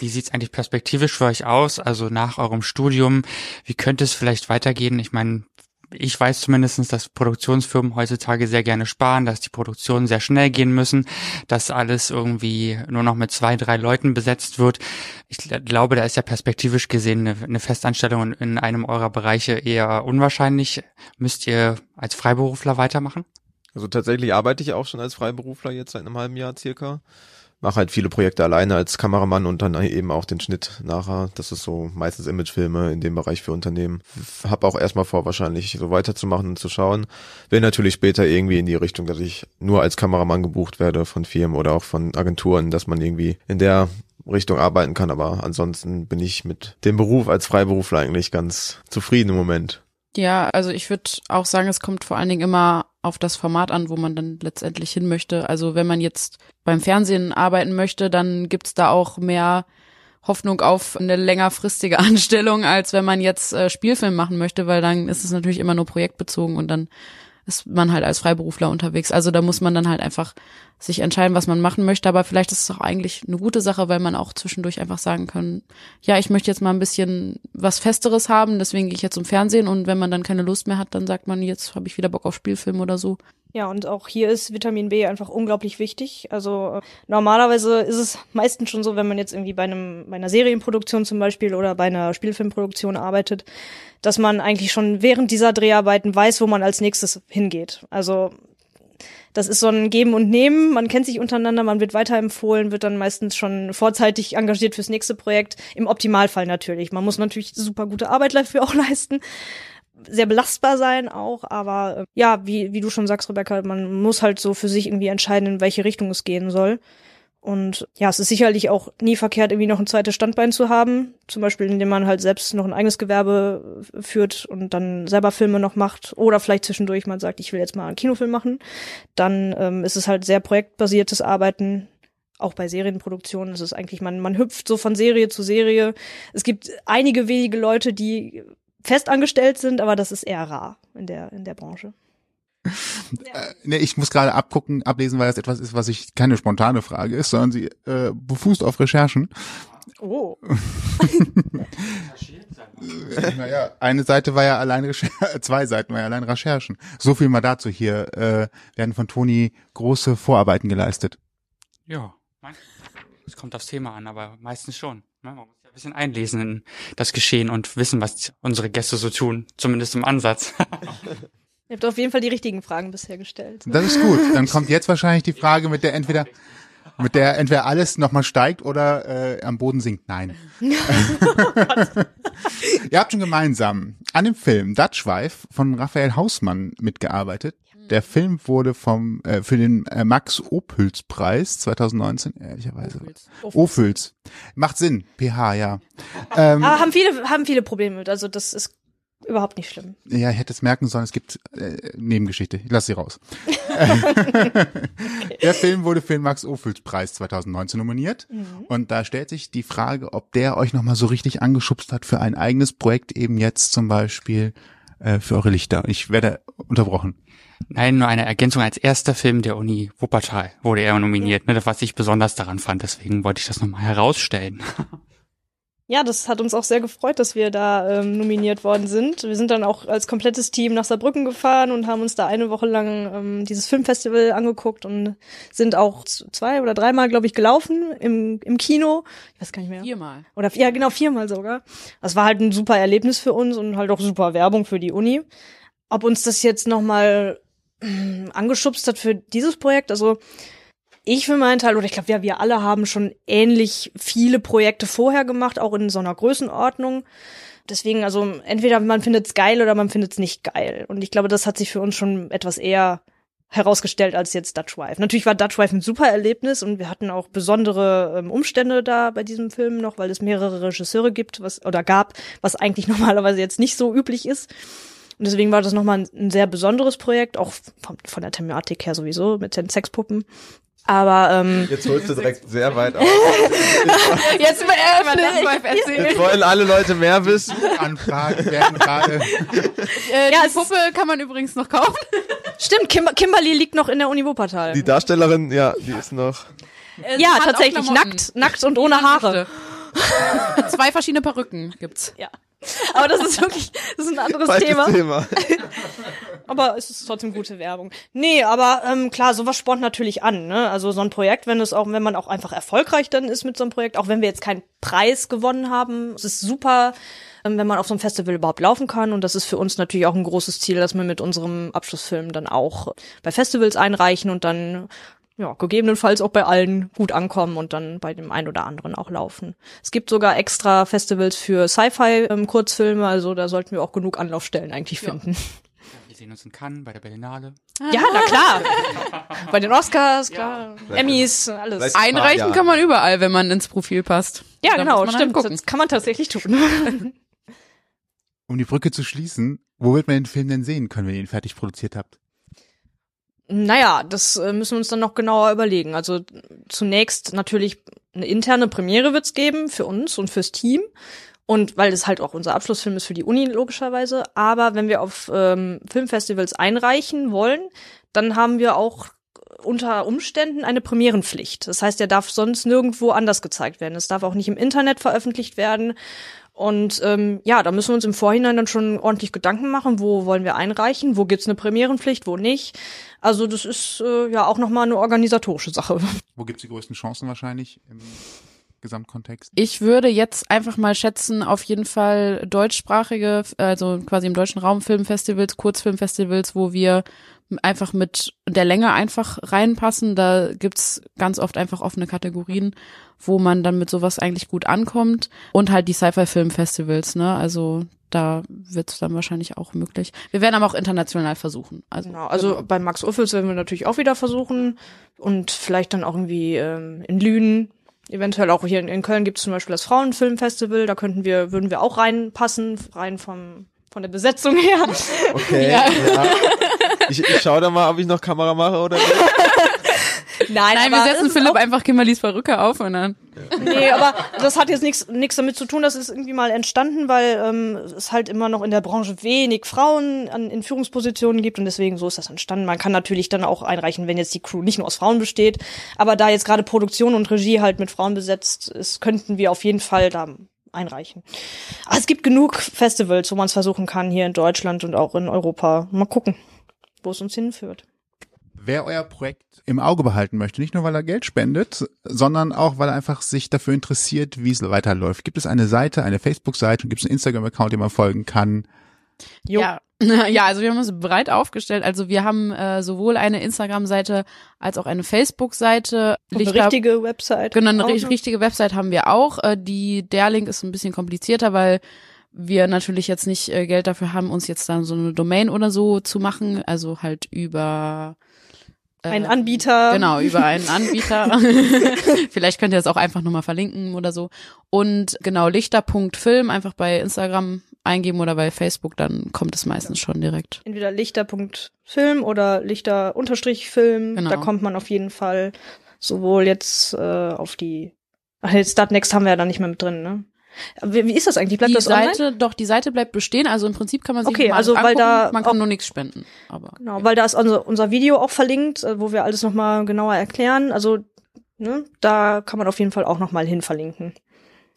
Wie sieht's eigentlich perspektivisch für euch aus? Also nach eurem Studium, wie könnte es vielleicht weitergehen? Ich meine, ich weiß zumindestens, dass Produktionsfirmen heutzutage sehr gerne sparen, dass die Produktionen sehr schnell gehen müssen, dass alles irgendwie nur noch mit zwei, drei Leuten besetzt wird. Ich gl- glaube, da ist ja perspektivisch gesehen eine, eine Festanstellung in einem eurer Bereiche eher unwahrscheinlich. Müsst ihr als Freiberufler weitermachen? Also tatsächlich arbeite ich auch schon als Freiberufler jetzt seit einem halben Jahr circa. Mache halt viele Projekte alleine als Kameramann und dann eben auch den Schnitt nachher. Das ist so meistens Imagefilme in dem Bereich für Unternehmen. Hab auch erstmal vor, wahrscheinlich so weiterzumachen und zu schauen. Will natürlich später irgendwie in die Richtung, dass ich nur als Kameramann gebucht werde von Firmen oder auch von Agenturen, dass man irgendwie in der Richtung arbeiten kann. Aber ansonsten bin ich mit dem Beruf als Freiberufler eigentlich ganz zufrieden im Moment. Ja, also ich würde auch sagen, es kommt vor allen Dingen immer auf das Format an, wo man dann letztendlich hin möchte. Also wenn man jetzt beim Fernsehen arbeiten möchte, dann gibt's da auch mehr Hoffnung auf eine längerfristige Anstellung, als wenn man jetzt äh, Spielfilm machen möchte, weil dann ist es natürlich immer nur projektbezogen und dann ist man halt als Freiberufler unterwegs. Also da muss man dann halt einfach sich entscheiden, was man machen möchte. Aber vielleicht ist es auch eigentlich eine gute Sache, weil man auch zwischendurch einfach sagen kann, ja, ich möchte jetzt mal ein bisschen was Festeres haben, deswegen gehe ich jetzt zum Fernsehen und wenn man dann keine Lust mehr hat, dann sagt man, jetzt habe ich wieder Bock auf Spielfilm oder so. Ja, und auch hier ist Vitamin B einfach unglaublich wichtig. Also äh, normalerweise ist es meistens schon so, wenn man jetzt irgendwie bei einem bei einer Serienproduktion zum Beispiel oder bei einer Spielfilmproduktion arbeitet, dass man eigentlich schon während dieser Dreharbeiten weiß, wo man als nächstes hingeht. Also das ist so ein Geben und Nehmen. Man kennt sich untereinander, man wird weiterempfohlen, wird dann meistens schon vorzeitig engagiert fürs nächste Projekt. Im Optimalfall natürlich. Man muss natürlich super gute Arbeit dafür auch leisten sehr belastbar sein auch, aber äh, ja, wie, wie du schon sagst, Rebecca, man muss halt so für sich irgendwie entscheiden, in welche Richtung es gehen soll. Und ja, es ist sicherlich auch nie verkehrt, irgendwie noch ein zweites Standbein zu haben. Zum Beispiel, indem man halt selbst noch ein eigenes Gewerbe äh, führt und dann selber Filme noch macht. Oder vielleicht zwischendurch mal sagt, ich will jetzt mal einen Kinofilm machen. Dann ähm, ist es halt sehr projektbasiertes Arbeiten. Auch bei Serienproduktionen ist es eigentlich, man, man hüpft so von Serie zu Serie. Es gibt einige wenige Leute, die festangestellt sind, aber das ist eher rar in der, in der Branche. Äh, nee, ich muss gerade abgucken, ablesen, weil das etwas ist, was ich keine spontane Frage ist, sondern sie äh, befußt auf Recherchen. Oh. naja, eine Seite war ja allein Recherchen, zwei Seiten war ja allein Recherchen. So viel mal dazu. Hier äh, werden von Toni große Vorarbeiten geleistet. Ja, es kommt aufs Thema an, aber meistens schon. Ne? Man muss ja ein bisschen einlesen in das Geschehen und wissen, was unsere Gäste so tun, zumindest im Ansatz. Ihr habt auf jeden Fall die richtigen Fragen bisher gestellt. Das ist gut. Dann kommt jetzt wahrscheinlich die Frage, mit der entweder mit der entweder alles nochmal steigt oder äh, am Boden sinkt. Nein. Ihr habt schon gemeinsam an dem Film Dutch Wife von Raphael Hausmann mitgearbeitet. Der Film wurde vom äh, für den äh, Max Opüls Preis 2019 ehrlicherweise Opüls macht Sinn PH ja ähm, aber haben viele haben viele Probleme mit also das ist überhaupt nicht schlimm. Ja, ich hätte es merken sollen, es gibt äh, Nebengeschichte. Ich lass sie raus. der Film wurde für den Max Ophüls Preis 2019 nominiert. Mhm. Und da stellt sich die Frage, ob der euch nochmal so richtig angeschubst hat für ein eigenes Projekt, eben jetzt zum Beispiel äh, für eure Lichter. Ich werde unterbrochen. Nein, nur eine Ergänzung. Als erster Film der Uni Wuppertal wurde er nominiert, ne, was ich besonders daran fand. Deswegen wollte ich das nochmal herausstellen. Ja, das hat uns auch sehr gefreut, dass wir da ähm, nominiert worden sind. Wir sind dann auch als komplettes Team nach Saarbrücken gefahren und haben uns da eine Woche lang ähm, dieses Filmfestival angeguckt und sind auch zwei oder dreimal, glaube ich, gelaufen im, im Kino. Ich weiß gar nicht mehr. Viermal. Oder ja, genau, viermal sogar. Das war halt ein super Erlebnis für uns und halt auch super Werbung für die Uni. Ob uns das jetzt nochmal äh, angeschubst hat für dieses Projekt, also ich für meinen Teil, oder ich glaube, ja, wir alle haben schon ähnlich viele Projekte vorher gemacht, auch in so einer Größenordnung. Deswegen, also entweder man findet es geil oder man findet es nicht geil. Und ich glaube, das hat sich für uns schon etwas eher herausgestellt als jetzt Dutch Wife. Natürlich war Dutch Wife ein super Erlebnis und wir hatten auch besondere ähm, Umstände da bei diesem Film noch, weil es mehrere Regisseure gibt, was oder gab, was eigentlich normalerweise jetzt nicht so üblich ist. Und deswegen war das nochmal ein, ein sehr besonderes Projekt, auch von, von der Thematik her sowieso mit den Sexpuppen. Aber ähm, jetzt holst du direkt sehr weit aus. jetzt mal erzählen. Jetzt wollen alle Leute mehr wissen. Anfragen werden gerade. Äh, ja, die Puppe kann man übrigens noch kaufen. Stimmt, Kim Kimberly liegt noch in der Uni Wuppertal. Die Darstellerin, ja, die ist noch. Äh, ja, tatsächlich nackt, nackt und ohne Haare. Zwei verschiedene Perücken gibt's. Ja. Aber das ist wirklich, das ist ein anderes Falsches Thema. Thema. aber es ist trotzdem gute Werbung. Nee, aber ähm, klar, sowas spornt natürlich an. Ne? Also so ein Projekt, wenn es auch, wenn man auch einfach erfolgreich dann ist mit so einem Projekt, auch wenn wir jetzt keinen Preis gewonnen haben, es ist super, ähm, wenn man auf so einem Festival überhaupt laufen kann. Und das ist für uns natürlich auch ein großes Ziel, dass wir mit unserem Abschlussfilm dann auch bei Festivals einreichen und dann ja, gegebenenfalls auch bei allen gut ankommen und dann bei dem einen oder anderen auch laufen. Es gibt sogar extra Festivals für Sci-Fi-Kurzfilme, also da sollten wir auch genug Anlaufstellen eigentlich ja. finden. Wir sehen uns in Cannes bei der Berlinale. Ja, na klar. bei den Oscars, klar. Ja. Emmys, alles. Einreichen kann man überall, wenn man ins Profil passt. Ja, da genau, stimmt. Halt das kann man tatsächlich tun. um die Brücke zu schließen, wo wird man den Film denn sehen können, wenn ihr ihn fertig produziert habt? Naja, das äh, müssen wir uns dann noch genauer überlegen. Also zunächst natürlich eine interne Premiere wird's geben für uns und fürs Team. Und weil es halt auch unser Abschlussfilm ist für die Uni logischerweise. Aber wenn wir auf ähm, Filmfestivals einreichen wollen, dann haben wir auch unter Umständen eine Premierenpflicht. Das heißt, er darf sonst nirgendwo anders gezeigt werden. Es darf auch nicht im Internet veröffentlicht werden. Und ähm, ja, da müssen wir uns im Vorhinein dann schon ordentlich Gedanken machen, wo wollen wir einreichen, wo gibt's eine Premierenpflicht, wo nicht. Also das ist äh, ja auch nochmal eine organisatorische Sache. Wo gibt's die größten Chancen wahrscheinlich im Gesamtkontext? Ich würde jetzt einfach mal schätzen, auf jeden Fall deutschsprachige, also quasi im deutschen Raum Filmfestivals, Kurzfilmfestivals, wo wir einfach mit der Länge einfach reinpassen. Da gibt's ganz oft einfach offene Kategorien, wo man dann mit sowas eigentlich gut ankommt. Und halt die Sci-Fi-Film-Festivals, ne? Also da wird's dann wahrscheinlich auch möglich. Wir werden aber auch international versuchen. Also, Genau, also bei Max Uffels werden wir natürlich auch wieder versuchen und vielleicht dann auch irgendwie ähm, in Lünen, eventuell auch hier in, in Köln gibt es zum Beispiel das Frauenfilmfestival, da könnten wir, würden wir auch reinpassen, rein vom von der Besetzung her. Okay, ja. Ich, ich schau da mal, ob ich noch Kamera mache oder nicht. Nein, Nein, wir setzen Philipp einfach Kimberlys Perücke auf und dann. Nee, aber das hat jetzt nichts nichts damit zu tun, das ist irgendwie mal entstanden, weil ähm, es halt immer noch in der Branche wenig Frauen an, in Führungspositionen gibt und deswegen so ist das entstanden. Man kann natürlich dann auch einreichen, wenn jetzt die Crew nicht nur aus Frauen besteht, aber da jetzt gerade Produktion und Regie halt mit Frauen besetzt ist, könnten wir auf jeden Fall da einreichen. Aber es gibt genug Festivals, wo man es versuchen kann, hier in Deutschland und auch in Europa. Mal gucken, wo es uns hinführt. Wer euer Projekt im Auge behalten möchte, nicht nur weil er Geld spendet, sondern auch weil er einfach sich dafür interessiert, wie es weiterläuft. Gibt es eine Seite, eine Facebook-Seite und gibt es einen Instagram-Account, dem man folgen kann? Jo. Ja. ja, also wir haben uns breit aufgestellt. Also wir haben äh, sowohl eine Instagram-Seite als auch eine Facebook-Seite. Eine Lichter- richtige Website. Genau, eine Auch ri- richtige Website haben wir auch. Äh, die, der Link ist ein bisschen komplizierter, weil wir natürlich jetzt nicht äh, Geld dafür haben, uns jetzt dann so eine Domain oder so zu machen. Also halt über äh, Ein Anbieter. Genau, über einen Anbieter. Vielleicht könnt ihr das auch einfach nochmal verlinken oder so. Und genau, lichter.film einfach bei Instagram eingeben oder bei Facebook, dann kommt es meistens schon direkt. entweder lichter.film oder lichter-film. Genau. Da kommt man auf jeden Fall sowohl jetzt äh, auf die. Ach, jetzt Startnext haben wir ja da nicht mehr mit drin, ne? Wie, wie ist das eigentlich? Bleibt die das online? Seite, doch, die Seite bleibt bestehen. Also im Prinzip kann man sich Okay, mal also weil da angucken, man kann auch- nur nichts spenden. Aber Genau, weil da ist unser, unser Video auch verlinkt, äh, wo wir alles nochmal genauer erklären. Also, ne, da kann man auf jeden Fall auch nochmal hin verlinken.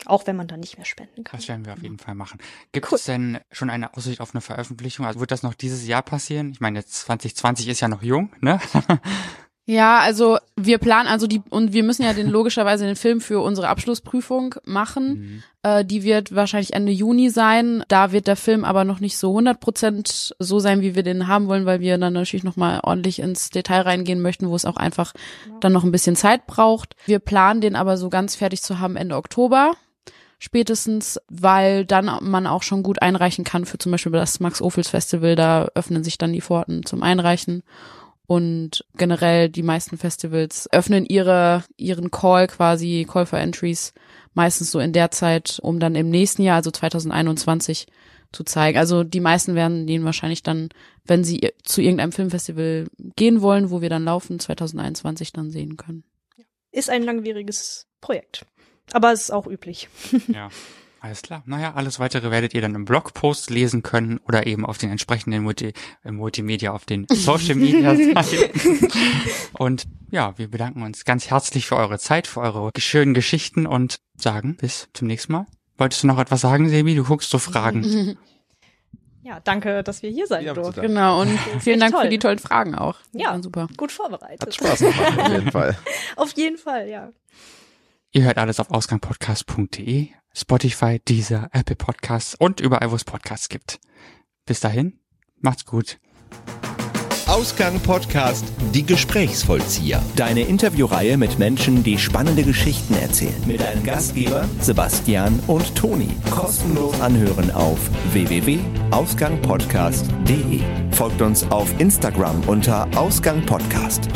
Auch wenn man da nicht mehr spenden kann. Das werden wir auf jeden Fall machen. Gibt Cool. es denn schon eine Aussicht auf eine Veröffentlichung? Also wird das noch dieses Jahr passieren? Ich meine, jetzt 2020 ist ja noch jung, ne? Ja, also wir planen also die und wir müssen ja den logischerweise den Film für unsere Abschlussprüfung machen. Mhm. Äh, die wird wahrscheinlich Ende Juni sein. Da wird der Film aber noch nicht so 100 Prozent so sein, wie wir den haben wollen, weil wir dann natürlich noch mal ordentlich ins Detail reingehen möchten, wo es auch einfach dann noch ein bisschen Zeit braucht. Wir planen den aber so ganz fertig zu haben Ende Oktober spätestens, weil dann man auch schon gut einreichen kann für zum Beispiel das Max Ophels Festival. Da öffnen sich dann die Pforten zum Einreichen. Und generell die meisten Festivals öffnen ihre, ihren Call quasi, Call for Entries, meistens so in der Zeit, um dann im nächsten Jahr, also 2021, zu zeigen. Also die meisten werden den wahrscheinlich dann, wenn sie zu irgendeinem Filmfestival gehen wollen, wo wir dann laufen, 2021 dann sehen können. Ist ein langwieriges Projekt. Aber es ist auch üblich. Ja. Alles klar. Naja, alles weitere werdet ihr dann im Blogpost lesen können oder eben auf den entsprechenden Multi äh, Multimedia, auf den Social Media Seiten. Und ja, wir bedanken uns ganz herzlich für eure Zeit, für eure schönen Geschichten und sagen bis zum nächsten Mal. Wolltest du noch etwas sagen, Sebi? Du guckst so Fragen. Ja, danke, dass wir hier sein Ja, durften. Genau, und vielen Dank toll. für die tollen Fragen auch. Ja. super. Gut vorbereitet. Hat Spaß gemacht, auf jeden Fall. Auf jeden Fall, ja. Ihr hört alles auf ausgangpodcast.de, Spotify, Deezer, Apple Podcasts und überall, wo es Podcasts gibt. Bis dahin, macht's gut. Ausgang Podcast Die Gesprächsvollzieher. Deine Interviewreihe mit Menschen, die spannende Geschichten erzählen. Mit deinen Gastgeber Sebastian und Toni. Kostenlos anhören auf www.ausgangpodcast.de. Folgt uns auf Instagram unter Ausgang Podcast.